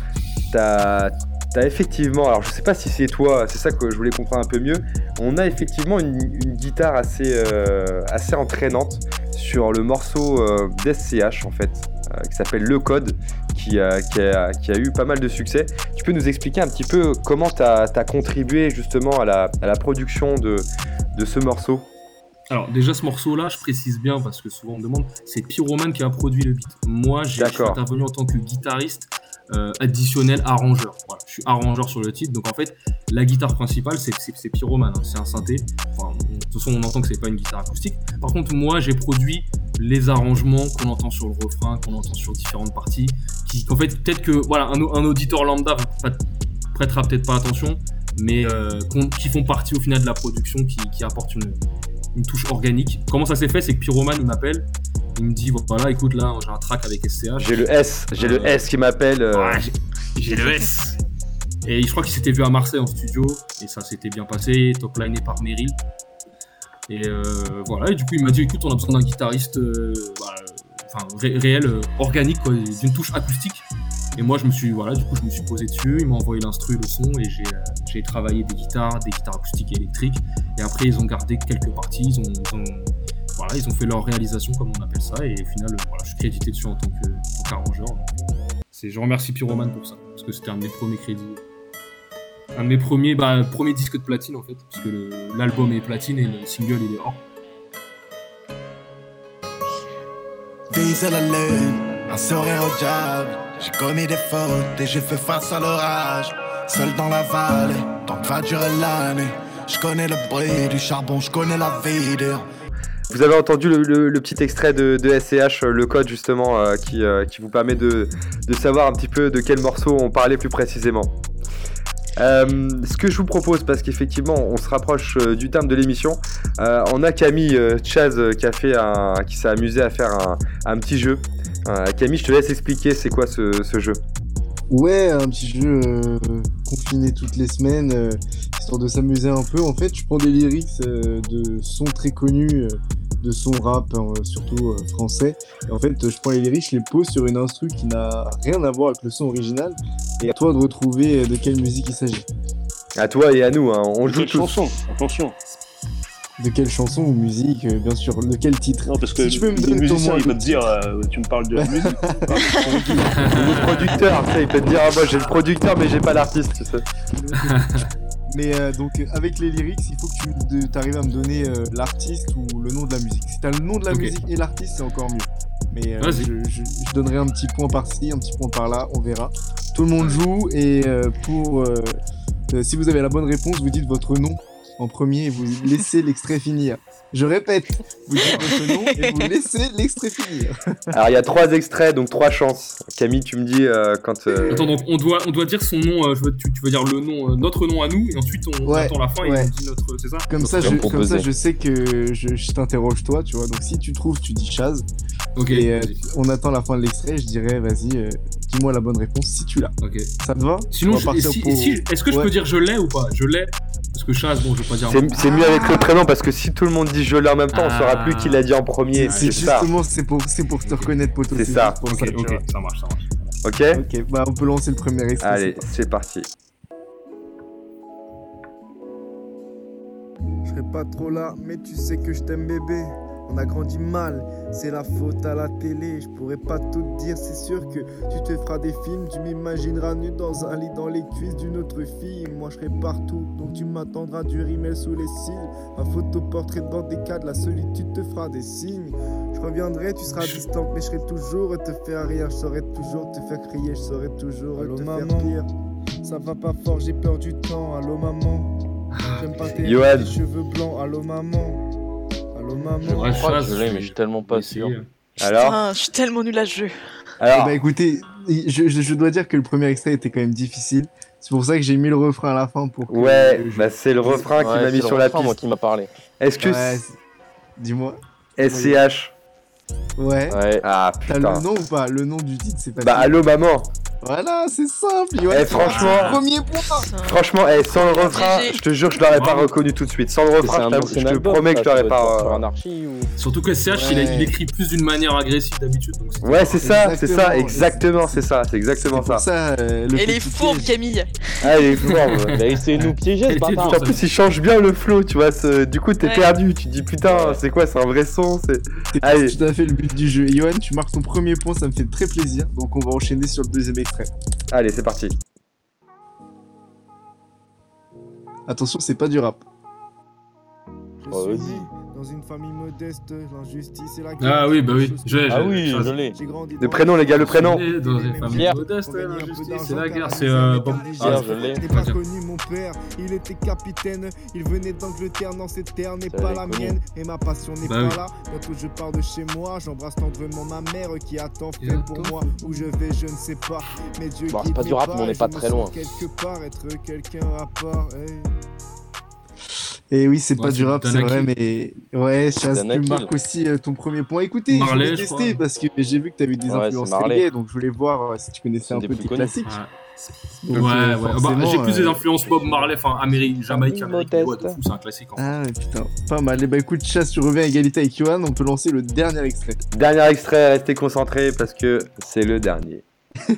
t'as as effectivement, alors je sais pas si c'est toi, c'est ça que je voulais comprendre un peu mieux. On a effectivement une, une guitare assez, euh, assez entraînante sur le morceau euh, d'SCH en fait, euh, qui s'appelle Le Code, qui a, qui, a, eu pas mal de succès. Tu peux nous expliquer un petit peu comment tu as, contribué justement à la, à la production de, de ce morceau? Alors, déjà, ce morceau-là, je précise bien parce que souvent on me demande, c'est Pyroman qui a produit le beat. Moi, j'ai intervenu en tant que guitariste euh, additionnel arrangeur. Voilà, je suis arrangeur sur le titre. Donc, en fait, la guitare principale, c'est- Pyroman. hein, c'est un synthé. Enfin, de toute façon, on entend que c'est pas une guitare acoustique. Par contre, moi, j'ai produit les arrangements qu'on entend sur le refrain, qu'on entend sur différentes parties. Qui, qu'en fait, peut-être que voilà, un, un auditeur lambda pas- prêtera peut-être pas attention, mais euh, qui font partie au final de la production, qui, qui apportent une, une touche organique. Comment ça s'est fait C'est que Pyroman il m'appelle, il me dit voilà, écoute là, j'ai un track avec SCH. J'ai le S, j'ai le S qui m'appelle. euh, Ouais, j'ai- le S. Et je crois qu'il s'était vu à Marseille en studio, et ça s'était bien passé, top liné par Meryl. Et euh, voilà, et du coup il m'a dit écoute, on a besoin d'un guitariste euh, bah, enfin, ré- réel, euh, organique, d'une touche acoustique. Et moi je me suis, voilà, du coup je me suis posé dessus, il m'a envoyé l'instru, le son, et j'ai, euh, j'ai travaillé des guitares, des guitares acoustiques et électriques. Et après ils ont gardé quelques parties, ils ont, ils ont- voilà, ils ont fait leur réalisation comme on appelle ça, et au final euh, voilà, je suis crédité dessus en tant qu'arrangeur. C'est, je remercie Pyroman pour ça, parce que c'était un de mes premiers crédits. Un de mes premiers, bah, premiers disques de platine en fait, parce que l'album est platine et le single il est or. Au diable. J'ai commis des fautes et j'ai fait face à l'orage. Seul dans la vallée, tant que va durer l'année. Je connais le bruit du charbon, je connais la vie. Vous avez entendu le, petit extrait de, SCH, euh, le code justement, euh, qui, euh, qui vous permet de, de savoir un petit peu de quel morceau on parlait plus précisément. Ce que je vous propose, parce qu'effectivement on se rapproche du terme de l'émission, on a Camille Chaz qui, qui s'est amusé à faire un petit jeu. Euh, Camille, je te laisse expliquer c'est quoi ce, ce jeu. Ouais, un petit jeu euh, confiné toutes les semaines, euh, histoire de s'amuser un peu. En fait, je prends des lyrics euh, de sons très connus, euh, de sons rap, hein, surtout euh, français. Et en fait, je prends les lyrics, je les pose sur une instru qui n'a rien à voir avec le son original. Et à toi de retrouver de quelle musique il s'agit. À toi et à nous, hein, on joue tous. chanson? Attention. De quelle chanson ou musique, euh, bien sûr, de quel titre? Non, parce que Si tu peux me le donner ton il va te dire, euh, tu me parles de la musique. *laughs* le producteur, tu sais, il peut te dire, ah, moi j'ai le producteur mais j'ai pas l'artiste, tu sais. *laughs* Mais euh, donc euh, avec les lyrics, il faut que tu arrives à me donner euh, l'artiste ou le nom de la musique. Si t'as le nom de la musique et l'artiste, c'est encore mieux. Mais euh, je, je- je donnerai un petit point par-ci, un petit point par-là, on verra. Tout le monde joue et euh, pour euh, euh, si vous avez la bonne réponse, vous dites votre nom en premier et vous laissez l'extrait finir. Je répète, vous dites votre nom et vous *laughs* laissez l'extrait finir. Alors il y a trois extraits, donc trois chances. Camille, tu me dis euh, quand. euh, Attends, donc on doit, on doit dire son nom, euh, je veux, tu, tu veux dire le nom, euh, notre nom à nous, et ensuite on Ouais, attend la fin et on dit notre. C'est ça? Comme ça, je, comme ça, je sais que je, je t'interroge toi, tu vois. Donc si tu trouves, tu dis Chaz. Ok, Et euh, on attend la fin de l'extrait. Je dirais, vas-y, euh, dis-moi la bonne réponse si tu l'as. Ok. Ça te va? Sinon, je- si- pour- si- est-ce que je peux dire je l'ai ou pas? Je l'ai Parce que Chaz, bon, je vais pas dire. C'est mieux avec le prénom parce que si tout le monde dit je l'ai en même temps, on saura Ah. plus qui l'a dit en premier. C'est C'est ça. justement, c'est pour, c'est pour te reconnaître, poteau. C'est ça. pour Ok, ça, tu ok, vois. ça marche, ça marche. Ok Ok, bah on peut lancer le premier extrait. Allez, c'est c'est parti. Je serai pas trop là, mais tu sais que je t'aime bébé. On a grandi mal, c'est la faute à la télé. Je pourrais pas tout te dire, c'est sûr que tu te feras des films. Tu m'imagineras nu dans un lit dans les cuisses d'une autre fille. Moi je serai partout, donc tu m'attendras du rimel sous les cils. Ma photo portrait dans des cas de la solitude te fera des signes. Je reviendrai, tu seras distante, mais je serai toujours te faire rire. Je saurai toujours te faire crier, je saurai toujours te faire pire. Ça va pas fort, j'ai peur du temps. Allô maman. J'aime pas tes cheveux blancs. Allô maman. Maman. Je crois que je l'ai, mais je suis tellement pas sûr. Alors Putain, je suis tellement nul à ce jeu. Alors, Eh bah écoutez, je, je- je dois dire que le premier extrait était quand même difficile. C'est pour ça que j'ai mis le refrain à la fin pour. que- ouais, je- bah c'est le refrain qui Ouais, m'a mis sur la piste. moi, qui m'a parlé. Est-ce que Ouais, Dis-moi. SCH Ouais. Ah T'as putain. le nom ou pas? Le nom du titre, c'est pas. Bah allô maman. Voilà, c'est simple. Eh, Ouais, franchement- Premier point. Franchement, eh, sans le refrain, je te jure, je l'aurais pas reconnu tout de suite. Sans le C'est refrain, je t'avoue- ancien je te album, promets que je l'aurais pas. Sur euh, ou. Surtout que SCH, il, a- il écrit plus d'une manière agressive d'habitude. donc Ouais, c'est ça, c'est ça, Exactement. c'est ça, c'est C'est exactement ça. ça. euh, Elle est fourbe. Camille. Ah, il est fort. ouais. Essayé de nous piéger, ce Elle *laughs* bâtard. En plus, il change bien le flow, tu vois. ce- Du coup, t'es Ouais. perdu. Tu te dis putain, c'est quoi C'est un vrai son c'est... C'est Allez. tout à fait le but du jeu. Johan, tu marques ton premier point, ça me fait très plaisir. Donc on va enchaîner sur le deuxième extrait. Allez, c'est parti. Attention, c'est pas du rap. Oh, suis vas-y. Dans une famille modeste, l'injustice et la Ah oui, bah oui, j'ai- Ah j'ai- oui, je l'ai. J'ai grandi Le prénom, les gars, le prénom. Et Dans une famille Pierre. modeste, l'injustice, d'argent, c'est la guerre. C'est euh, bon. Pierre, je l'ai. Je n'ai pas connu mon père, il était capitaine. Il venait d'Angleterre, non, cette terre n'est pas la mienne. Et ma passion n'est Bah pas là. Bientôt je pars de chez moi. J'embrasse tendrement ma mère qui attend fait pour moi. Où je vais, je ne sais pas. Mais Dieu Bon, c'est pas du rap, mais on et n'est pas je très loin. Quelque part, être quelqu'un à part. Et oui, c'est Ouais, pas du rap, c'est vrai, mais ouais, Chaz, tu marques aussi euh, ton premier point. Écoutez, Marley, je voulais tester parce que j'ai vu que t'avais des Ouais, influences Marley. reggae, donc je voulais voir euh, si tu connaissais un peu tes classiques. Ouais, Donc, ouais, euh, ouais. Bah, j'ai plus des influences Bob Marley, enfin Amérique, Jamaïque, Famille Amérique, ouais, de modeste. fou, c'est un classique en fait. Ah ouais, putain, pas mal. Et bah écoute, Chaz, tu reviens à égalité avec Johan, on peut lancer le dernier extrait. Dernier extrait, restez concentrés parce que c'est le dernier. *laughs*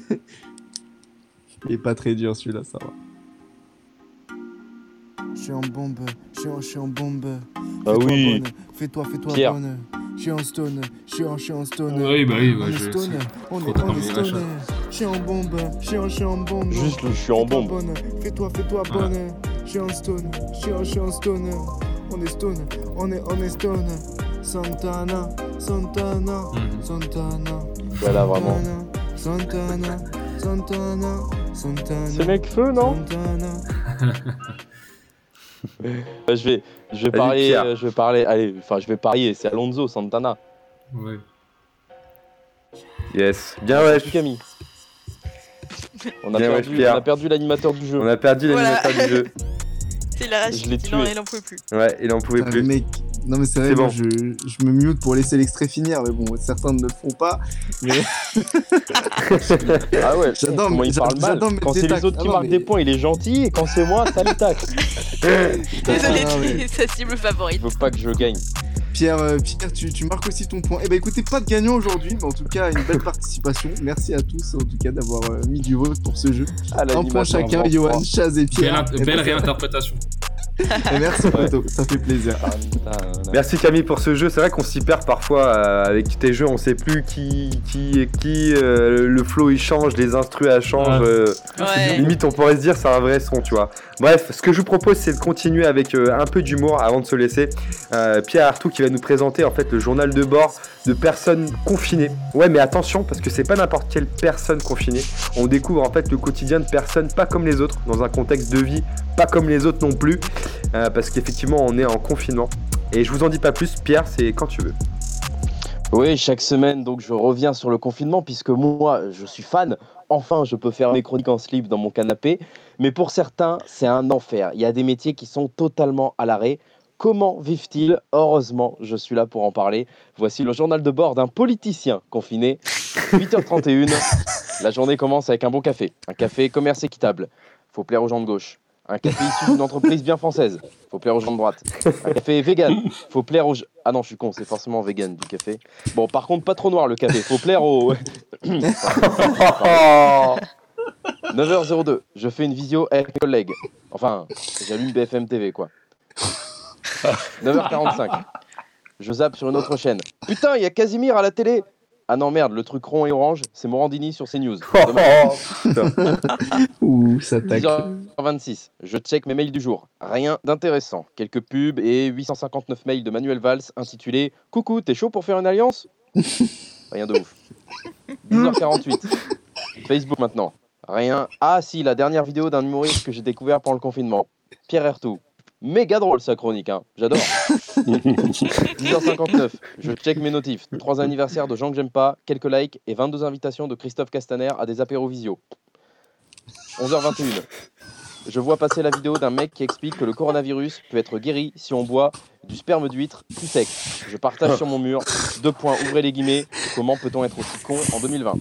Il est pas très dur celui-là, ça va. Je suis en bombe, je suis en, bombe. Ah oui. Fais-toi, fais-toi bonne. Je suis en stone, je suis en, je en stone. Oui, bah oui, bah, on je- est stone, on est, on est stone. Je suis en bombe, je suis en, bombe. Juste le je suis en bombe. bonne, Fais-toi, fais-toi Ouais. bonne. Je suis en stone, je suis en, stone. On est stone, on est, on est stone. Santana, Santana, Mhm. Santana. Voilà, vraiment. Santana, Santana, Santana. C'est mec feu, non? Santana. *laughs* Je vais, je vais parler, euh, je vais parler. Allez, enfin, je vais parier. C'est Alonso Santana. Ouais. Yes. Bien ouais. Camille. On a Bien, perdu, on a perdu l'animateur du jeu. On a perdu Voilà. l'animateur du jeu. *laughs* C'est la rage. Je l'ai Il en, tué. il en pouvait plus. Ouais, il en pouvait Putain, plus. mec. Non mais c'est vrai, bon. je, je me mute pour laisser l'extrait finir, mais bon, certains ne le font pas. Mais *laughs* Ah ouais, J'adore, mais il parle mal. j'adore mettre Quand c'est les autres qui Ah non, marquent mais- des points, il est gentil. Et quand c'est moi, ça les tacle. *laughs* *laughs* Désolé, Ah, ouais. sa cible favorite. Je veux pas que je gagne. Pierre, euh, Pierre tu, tu marques aussi ton point. Eh ben écoutez, pas de gagnant aujourd'hui, mais en tout cas, une belle participation. Merci à tous, en tout cas, d'avoir euh, mis du vote pour ce jeu. Ah, Un point chacun, Johan. Chaz et Belle, Pierre. belle ça- réinterprétation. Eh, merci, Poto, ça fait plaisir. Santana. Merci Camille pour ce jeu. C'est vrai qu'on s'y perd parfois euh, avec tes jeux. On sait plus qui qui est qui. euh, le flow il change, les instrus elles changent. Ouais. euh, Ouais. Limite, on pourrait se dire c'est un vrai son, tu vois. Bref, ce que je vous propose, c'est de continuer avec un peu d'humour avant de se laisser. Pierre Artout qui va nous présenter en fait le journal de bord de personnes confinées. Ouais, mais attention parce que c'est pas n'importe quelle personne confinée. On découvre en fait le quotidien de personnes pas comme les autres, dans un contexte de vie pas comme les autres non plus. Euh, parce qu'effectivement on est en confinement. Et je vous en dis pas plus, Pierre, c'est quand tu veux. Oui, chaque semaine, donc je reviens sur le confinement puisque moi, je suis fan. Enfin, je peux faire mes chroniques en slip dans mon canapé. Mais pour certains, c'est un enfer. Il y a des métiers qui sont totalement à l'arrêt. Comment vivent-ils? Heureusement, je suis là pour en parler. Voici le journal de bord d'un politicien confiné. 8h31. La journée commence avec un bon café. Un café commerce équitable. Faut plaire aux gens de gauche. Un café issu d'une entreprise bien française. Faut plaire aux gens de droite. Un café vegan. Faut plaire aux. Ah non, je suis con, c'est forcément vegan du café. Bon, par contre, pas trop noir le café. Faut plaire aux. *laughs* 9h02. Je fais une visio avec mes collègues. Enfin, j'allume BFM TV, quoi. 9h45. Je zappe sur une autre chaîne. Putain, il y a Casimir à la télé. Ah non, merde, le truc rond et orange, c'est Morandini sur CNews. *laughs* Ouh, ça tacle. 10h26. Je check mes mails du jour. Rien d'intéressant. Quelques pubs et 859 mails de Manuel Valls intitulés Coucou, t'es chaud pour faire une alliance? Rien de ouf. 10h48. Facebook maintenant. Rien. Ah si, la dernière vidéo d'un humoriste que j'ai découvert pendant le confinement. Pierre Ertou. Méga drôle sa chronique, hein. j'adore. *laughs* 10h59, je check mes notifs. Trois anniversaires de gens que j'aime pas, quelques likes et 22 invitations de Christophe Castaner à des apéros visio. 11h21, je vois passer la vidéo d'un mec qui explique que le coronavirus peut être guéri si on boit du sperme d'huître plus sec. Je partage sur mon mur, deux points, ouvrez les guillemets, comment peut-on être aussi con en 2020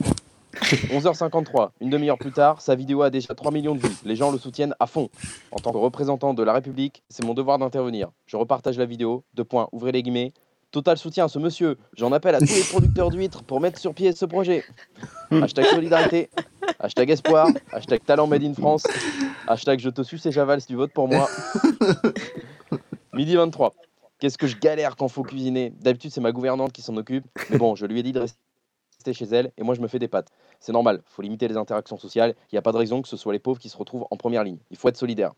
*laughs* 11h53, une demi-heure plus tard, sa vidéo a déjà 3 millions de vues. Les gens le soutiennent à fond. En tant que représentant de la République, c'est mon devoir d'intervenir. Je repartage la vidéo, deux points, ouvrez les guillemets. Total soutien à ce monsieur. J'en appelle à tous les producteurs d'huîtres pour mettre sur pied ce projet. Hashtag solidarité, hashtag espoir, hashtag talent made in France, hashtag je te suce et j'avale si tu votes pour moi. Midi 23. Qu'est-ce que je galère quand faut cuisiner? D'habitude, c'est ma gouvernante qui s'en occupe. Mais bon, je lui ai dit de rester chez elle et moi je me fais des pâtes. C'est normal, faut limiter les interactions sociales. Il n'y a pas de raison que ce soit les pauvres qui se retrouvent en première ligne. Il faut être solidaire.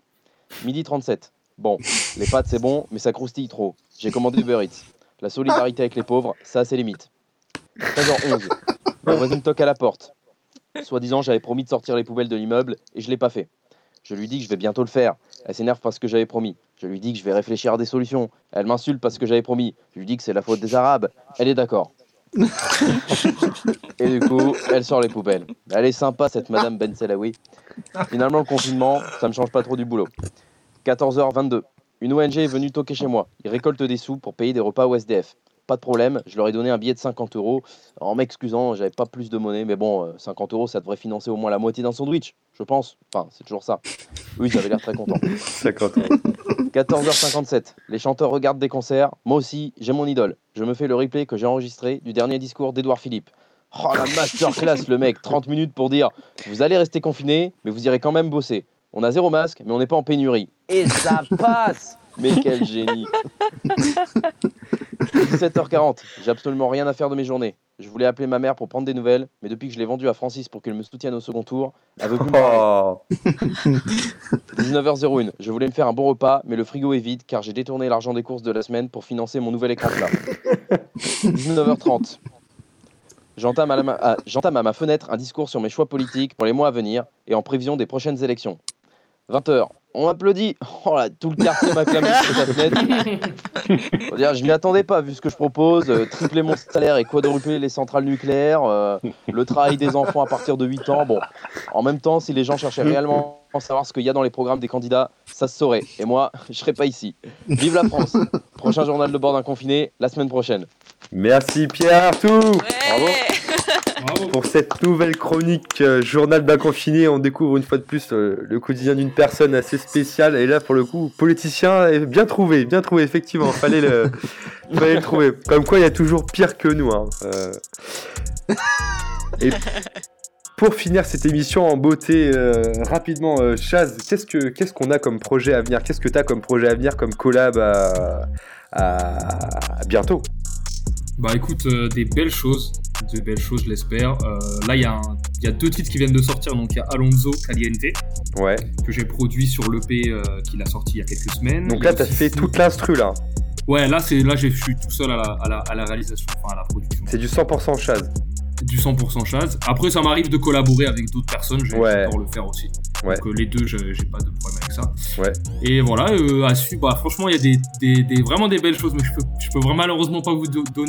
Midi 37. Bon, les pâtes c'est bon, mais ça croustille trop. J'ai commandé Uber Eats. La solidarité avec les pauvres, ça a ses limites. 13h11. Ma voisine toque à la porte. Soi-disant, j'avais promis de sortir les poubelles de l'immeuble et je l'ai pas fait. Je lui dis que je vais bientôt le faire. Elle s'énerve parce que j'avais promis. Je lui dis que je vais réfléchir à des solutions. Elle m'insulte parce que j'avais promis. Je lui dis que c'est la faute des Arabes. Elle est d'accord. *laughs* Et du coup, elle sort les poubelles. Elle est sympa cette Madame Ben Selawi. Finalement, le confinement, ça me change pas trop du boulot. 14h22. Une ONG est venue toquer chez moi. Ils récoltent des sous pour payer des repas au SDF. Pas de problème, je leur ai donné un billet de 50 euros en m'excusant, j'avais pas plus de monnaie, mais bon, euh, 50 euros ça devrait financer au moins la moitié d'un sandwich, je pense. Enfin, c'est toujours ça. Oui, ils avaient l'air très contents. *laughs* 50 euros. 14h57. Les chanteurs regardent des concerts. Moi aussi, j'ai mon idole. Je me fais le replay que j'ai enregistré du dernier discours d'Edouard Philippe. Oh la masterclass, le mec. 30 minutes pour dire Vous allez rester confinés, mais vous irez quand même bosser. On a zéro masque, mais on n'est pas en pénurie. Et ça passe Mais quel génie *laughs* 17h40. J'ai absolument rien à faire de mes journées. Je voulais appeler ma mère pour prendre des nouvelles, mais depuis que je l'ai vendue à Francis pour qu'elle me soutienne au second tour, elle veut plus me parler. 19h01. Je voulais me faire un bon repas, mais le frigo est vide car j'ai détourné l'argent des courses de la semaine pour financer mon nouvel écran plat. 19h30. J'entame à, ma- ah, j'entame à ma fenêtre un discours sur mes choix politiques pour les mois à venir et en prévision des prochaines élections. 20h. On applaudit. Oh là, tout le quartier m'acclame sur fenêtre. *laughs* Dire, je m'y attendais pas vu ce que je propose. euh, tripler mon salaire et quadrupler les centrales nucléaires. euh, le travail des enfants à partir de 8 ans. Bon, en même temps, si les gens cherchaient réellement à savoir ce qu'il y a dans les programmes des candidats, ça se saurait. Et moi, je serais pas ici. Vive la France. Prochain journal de bord d'un confiné, la semaine prochaine. Merci Pierre Artout Bravo Pour cette nouvelle chronique euh, Journal d'un confiné, on découvre une fois de plus euh, le quotidien d'une personne assez spéciale. Et là, pour le coup, politicien, est bien trouvé, bien trouvé, effectivement. Fallait le, *laughs* fallait le trouver. Comme quoi, il y a toujours pire que nous. hein. Euh, Et pour finir cette émission en beauté, rapidement, Chaz, qu'est-ce que qu'est-ce qu'on a comme projet à venir? Qu'est-ce que tu as comme projet à venir, comme collab à, à- à bientôt? Bah écoute, euh, des belles choses, de belles choses, je l'espère. Euh, là, il y, y a deux titres qui viennent de sortir. Donc il y a Alonso Caliente, Ouais. que j'ai produit sur l'EP euh, qu'il a sorti il y a quelques semaines. Donc là, t'as fait Fou- toute l'instru là. Ouais, là, c'est là, je suis tout seul à la, à la, à la réalisation, enfin à la production. C'est du 100% Chaz. Du 100% Chaz. Après, ça m'arrive de collaborer avec d'autres personnes, je vais Ouais. le faire aussi. Ouais. Donc euh, les deux, je- j'ai pas de problème avec ça. Ouais. Et voilà, euh, à suivre. Bah, franchement, il y a des, des, des- vraiment des belles choses, mais je peux, je peux vraiment malheureusement pas vous do- don-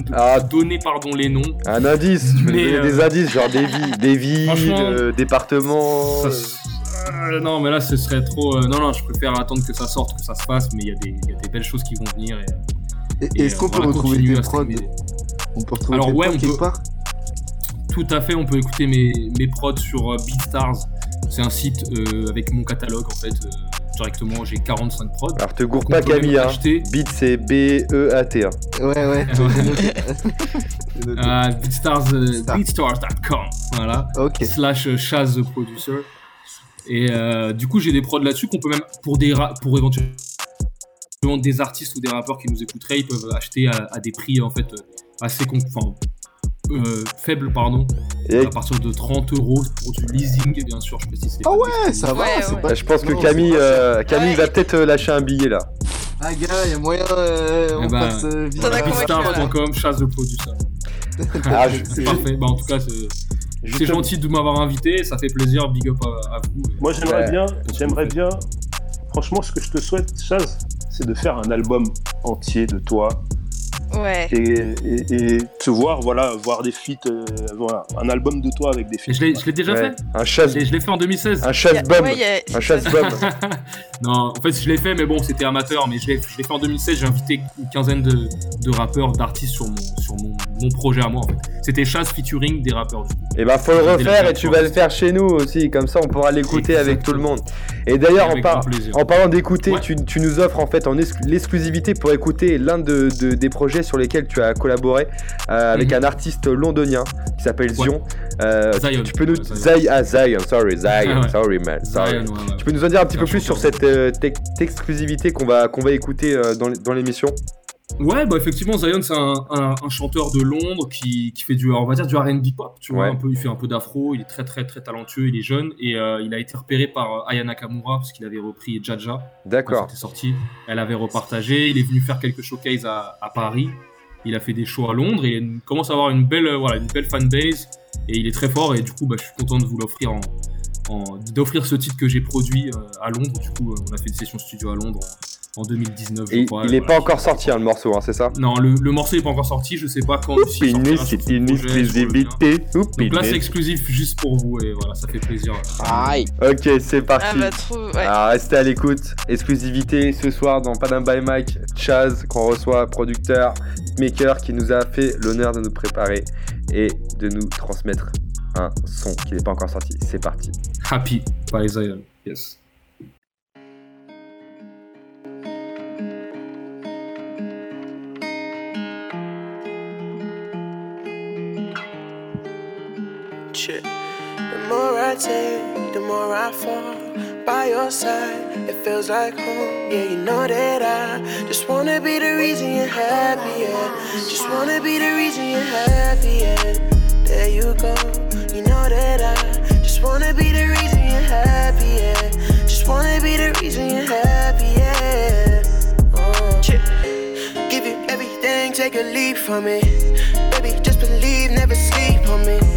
donner pardon, les noms. Un indice, tu peux nous Mais, donner euh, des indices, genre des villes, des villes, euh, départements. Ça euh, non, mais là, ce serait trop. euh, non, non, je préfère attendre que ça sorte, que ça se fasse, mais il y, a des- il y a des belles choses qui vont venir. Et, Et- et, Est-ce euh, qu'on peut retrouver à prods. On peut retrouver Alors, ouais, on quelque peut. part Tout à fait, on peut écouter mes, mes prods sur euh, BeatStars. C'est un site euh, avec mon catalogue, en fait. euh, directement, j'ai 45 prods. Alors te gourre pas Camille, hein. acheter- Beat c'est B-E-A-T. hein. Ouais, ouais. *laughs* *laughs* Beatstars, beatstars.com, voilà. Slash euh, Chaz the Producer. Et euh, du coup, j'ai des prods là-dessus qu'on peut même, pour, des pour éventuellement des artistes ou des rappeurs qui nous écouteraient, ils peuvent acheter à, à des prix en fait assez con- enfin, euh, faibles, pardon. À partir de 30 euros pour du leasing, bien sûr, je précise. Ah ouais, ça va, c'est pas. Je pense que non, Camille, euh. Camille va peut-être euh, lâcher un billet là. Ah, gars, y a moyen. euh, Eh on ben, passe vite. beatstars.com, Chaz the Producer. Ah, je- c'est parfait. Bah, en tout cas, c'est c'est gentil de m'avoir invité, ça fait plaisir, big up à, à vous. Moi, j'aimerais Ouais. bien, j'aimerais bien. Franchement, ce que je te souhaite, Chaz, c'est de faire un album entier de toi Ouais. et, et, et te voir, voilà, voir des feats, euh, voilà, un album de toi avec des feats. Je l'ai, déjà Ouais. fait. Un chasse. Je l'ai, je l'ai fait en 2016. Un. Ouais, y a- Un chasse-bomb. *laughs* non, en fait, je l'ai fait, mais bon, c'était amateur. Mais je l'ai, fait en 2016. J'ai invité une quinzaine de, de rappeurs, d'artistes sur mon, sur mon, mon projet à moi. En fait. C'était chasse featuring des rappeurs. Du coup. Et bah faut le refaire et tu vas le faire chez nous aussi, comme ça on pourra l'écouter avec tout le monde. Et d'ailleurs en, par- parlant d'écouter, tu, tu nous offres en fait en exclu- l'exclusivité pour écouter l'un de, de- des projets sur lesquels tu as collaboré euh, avec un artiste londonien qui s'appelle Mhm. Ouais. Zion. Euh, Zion. Tu peux nous Zion. Ah, Zion, sorry, *laughs* Zion, Ah ouais. sorry man, sorry. Zion, ouais. Tu peux nous en dire un petit peu plus sur cette euh, exclusivité qu'on va qu'on va écouter dans l'émission? Ouais, bah effectivement, Zion, c'est un, un- un chanteur de Londres qui, qui fait du, on va dire, du R&B pop. Tu vois, Ouais. un peu, il fait un peu d'afro. Il est très, très, très talentueux. Il est jeune et euh, il a été repéré par euh, Aya Nakamura parce qu'il avait repris Jaja. D'accord. Quand c'était sorti, elle avait repartagé. Il est venu faire quelques showcases à, à Paris. Il a fait des shows à Londres et il commence à avoir une belle, euh, voilà, une belle fanbase. Et il est très fort. Et du coup, bah, je suis content de vous l'offrir en, en- d'offrir ce titre que j'ai produit euh, à Londres. Du coup, on a fait une session studio à Londres en, en 2019. je Et crois, il et est voilà. pas encore sorti hein, le morceau, hein, c'est ça Non, le, le morceau n'est pas encore sorti, je sais pas quand c'est une le exclusivité. Donc là c'est exclusif juste pour vous et voilà, ça fait plaisir. Aïe. Ok, c'est parti. Ah bah, trop- ouais. Alors restez à l'écoute. Exclusivité ce soir dans Padam by Mike, Chaz qu'on reçoit, producteur, maker qui nous a fait l'honneur de nous préparer et de nous transmettre un son qui n'est pas encore sorti. C'est parti. Happy by Zion, yes. Shit. The more I take, the more I fall. By your side, it feels like home. Yeah, you know that I just wanna be the reason you're happy. Yeah. Just wanna be the reason you're happy. Yeah. There you go. You know that I just wanna be the reason you're happy. Yeah. Just wanna be the reason you're happy. Yeah. Uh. Shit. Give you everything, take a leap from it. Baby, just believe, never sleep on me.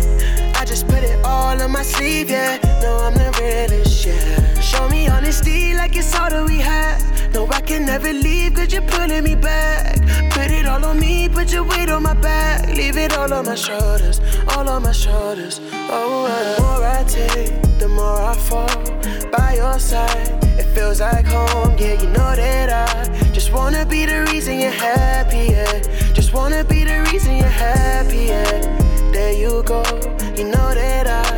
All on my sleeve, yeah. No, I'm the realest, yeah. Show me honesty like it's all that we had. No, I can never leave, cause you're pulling me back. Put it all on me, put your weight on my back. Leave it all on my shoulders, all on my shoulders. Oh, uh. the more I take, the more I fall. By your side, it feels like home, yeah. You know that I just wanna be the reason you're happy, yeah. Just wanna be the reason you're happy, yeah. There you go, you know that I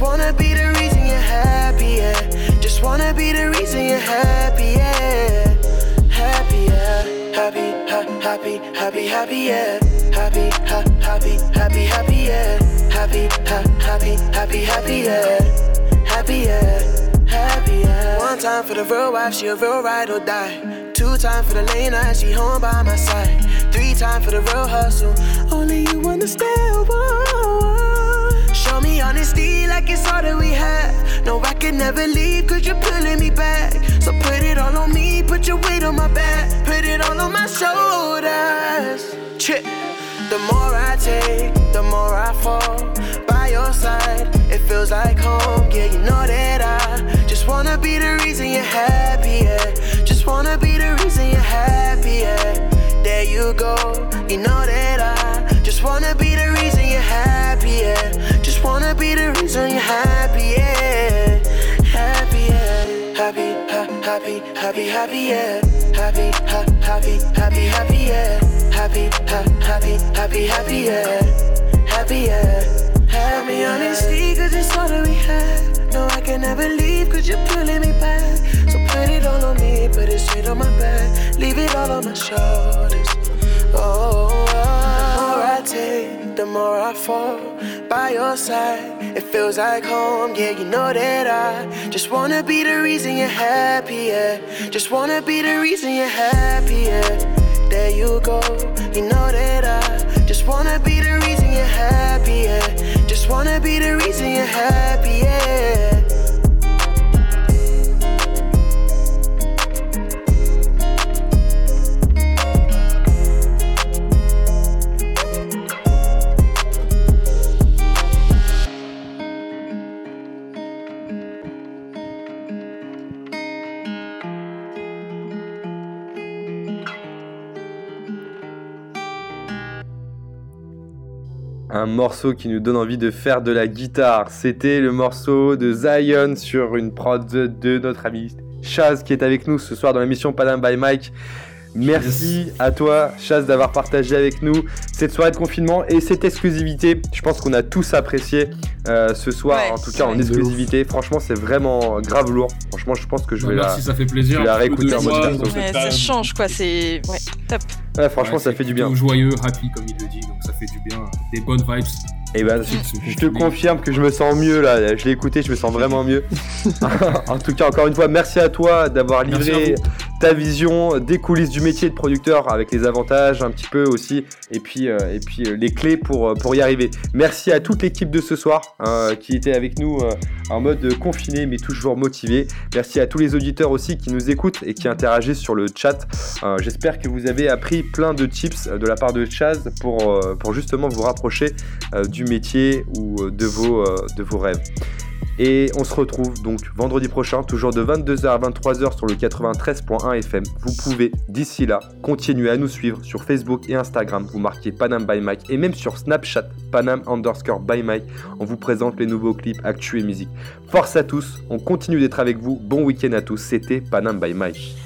wanna be the reason you're happy, yeah. Just wanna be the reason you're happy, yeah. Happy, yeah. Happy, ha, happy, happy, happy, yeah. Happy, ha, happy, happy, happy, yeah. Happy, ha, happy, happy, happy, yeah. Happy, yeah. Happy, yeah. One time for the real wife, she a real ride or die. Two time for the lane, I she home by my side. Three time for the real hustle. Only you understand. Whoa. Show me honesty like it's all that we had. No, I can never leave cause you're pulling me back. So put it all on me, put your weight on my back. Put it all on my shoulders. Trip. The more I take, the more I fall by your side, it feels like home. Yeah, you know that I just wanna be the reason you're happy. Yeah. Just wanna be the reason you're happy. Yeah. There you go, you know that I just wanna be the reason you're happy. Yeah. Wanna be the reason you're happy. Yeah. Happy, yeah. Happy, ha, happy, happy, happy, yeah. Happy, ha, happy, happy, happy, yeah. Happy, ha, happy, happy, happy, yeah. Happy, yeah. Happy honesty, cause it's all that we have. No, I can never leave, cause you're pulling me back. So put it all on me, put it straight on my back. Leave it all on my shoulders. Oh, the more I take, the more I fall by your side. It feels like home, yeah, you know that I just wanna be the reason you're happy, yeah. Just wanna be the reason you're happy, yeah. There you go, you know that I just wanna be the reason you're happy, yeah. Just wanna be the reason you're happy, yeah. Un morceau qui nous donne envie de faire de la guitare. C'était le morceau de Zion sur une prod de notre ami Chaz qui est avec nous ce soir dans l'émission Panam by Mike. Merci à toi, Chaz, d'avoir partagé avec nous cette soirée de confinement et cette exclusivité. Je pense qu'on a tous apprécié euh, ce soir, Ouais, en tout cas en exclusivité. Franchement, c'est vraiment grave lourd. Franchement, je pense que je Bah, vais merci, la, ça fait plaisir. je vais la Un peu réécouter en mode perso. Ouais, ça change quoi, c'est ouais, top. Ouais, franchement, Ouais, ça fait du bien. Joyeux, happy, comme il le dit, donc ça fait du bien. Des bonnes vibes. Et ben, je, je te confirme que je me sens mieux là. Je l'ai écouté, je me sens vraiment mieux. *laughs* en tout cas, encore une fois, merci à toi d'avoir livré ta vision des coulisses du métier de producteur avec les avantages un petit peu aussi et puis, euh, et puis euh, les clés pour, euh, pour y arriver. Merci à toute l'équipe de ce soir qui était avec nous euh, en mode confiné mais toujours motivé. Merci à tous les auditeurs aussi qui nous écoutent et qui interagissent sur le chat. J'espère que vous avez appris plein de tips euh, de la part de Chaz pour, euh, pour justement vous rapprocher euh, du métier ou de vos, de vos rêves. Et on se retrouve donc vendredi prochain, toujours de 22h à 23h sur le 93.1 FM. Vous pouvez d'ici là continuer à nous suivre sur Facebook et Instagram. Vous marquez Panam by Mike et même sur Snapchat, Panam underscore by Mike. On vous présente les nouveaux clips, actu et musique. Force à tous, on continue d'être avec vous. Bon week-end à tous. C'était Panam by Mike.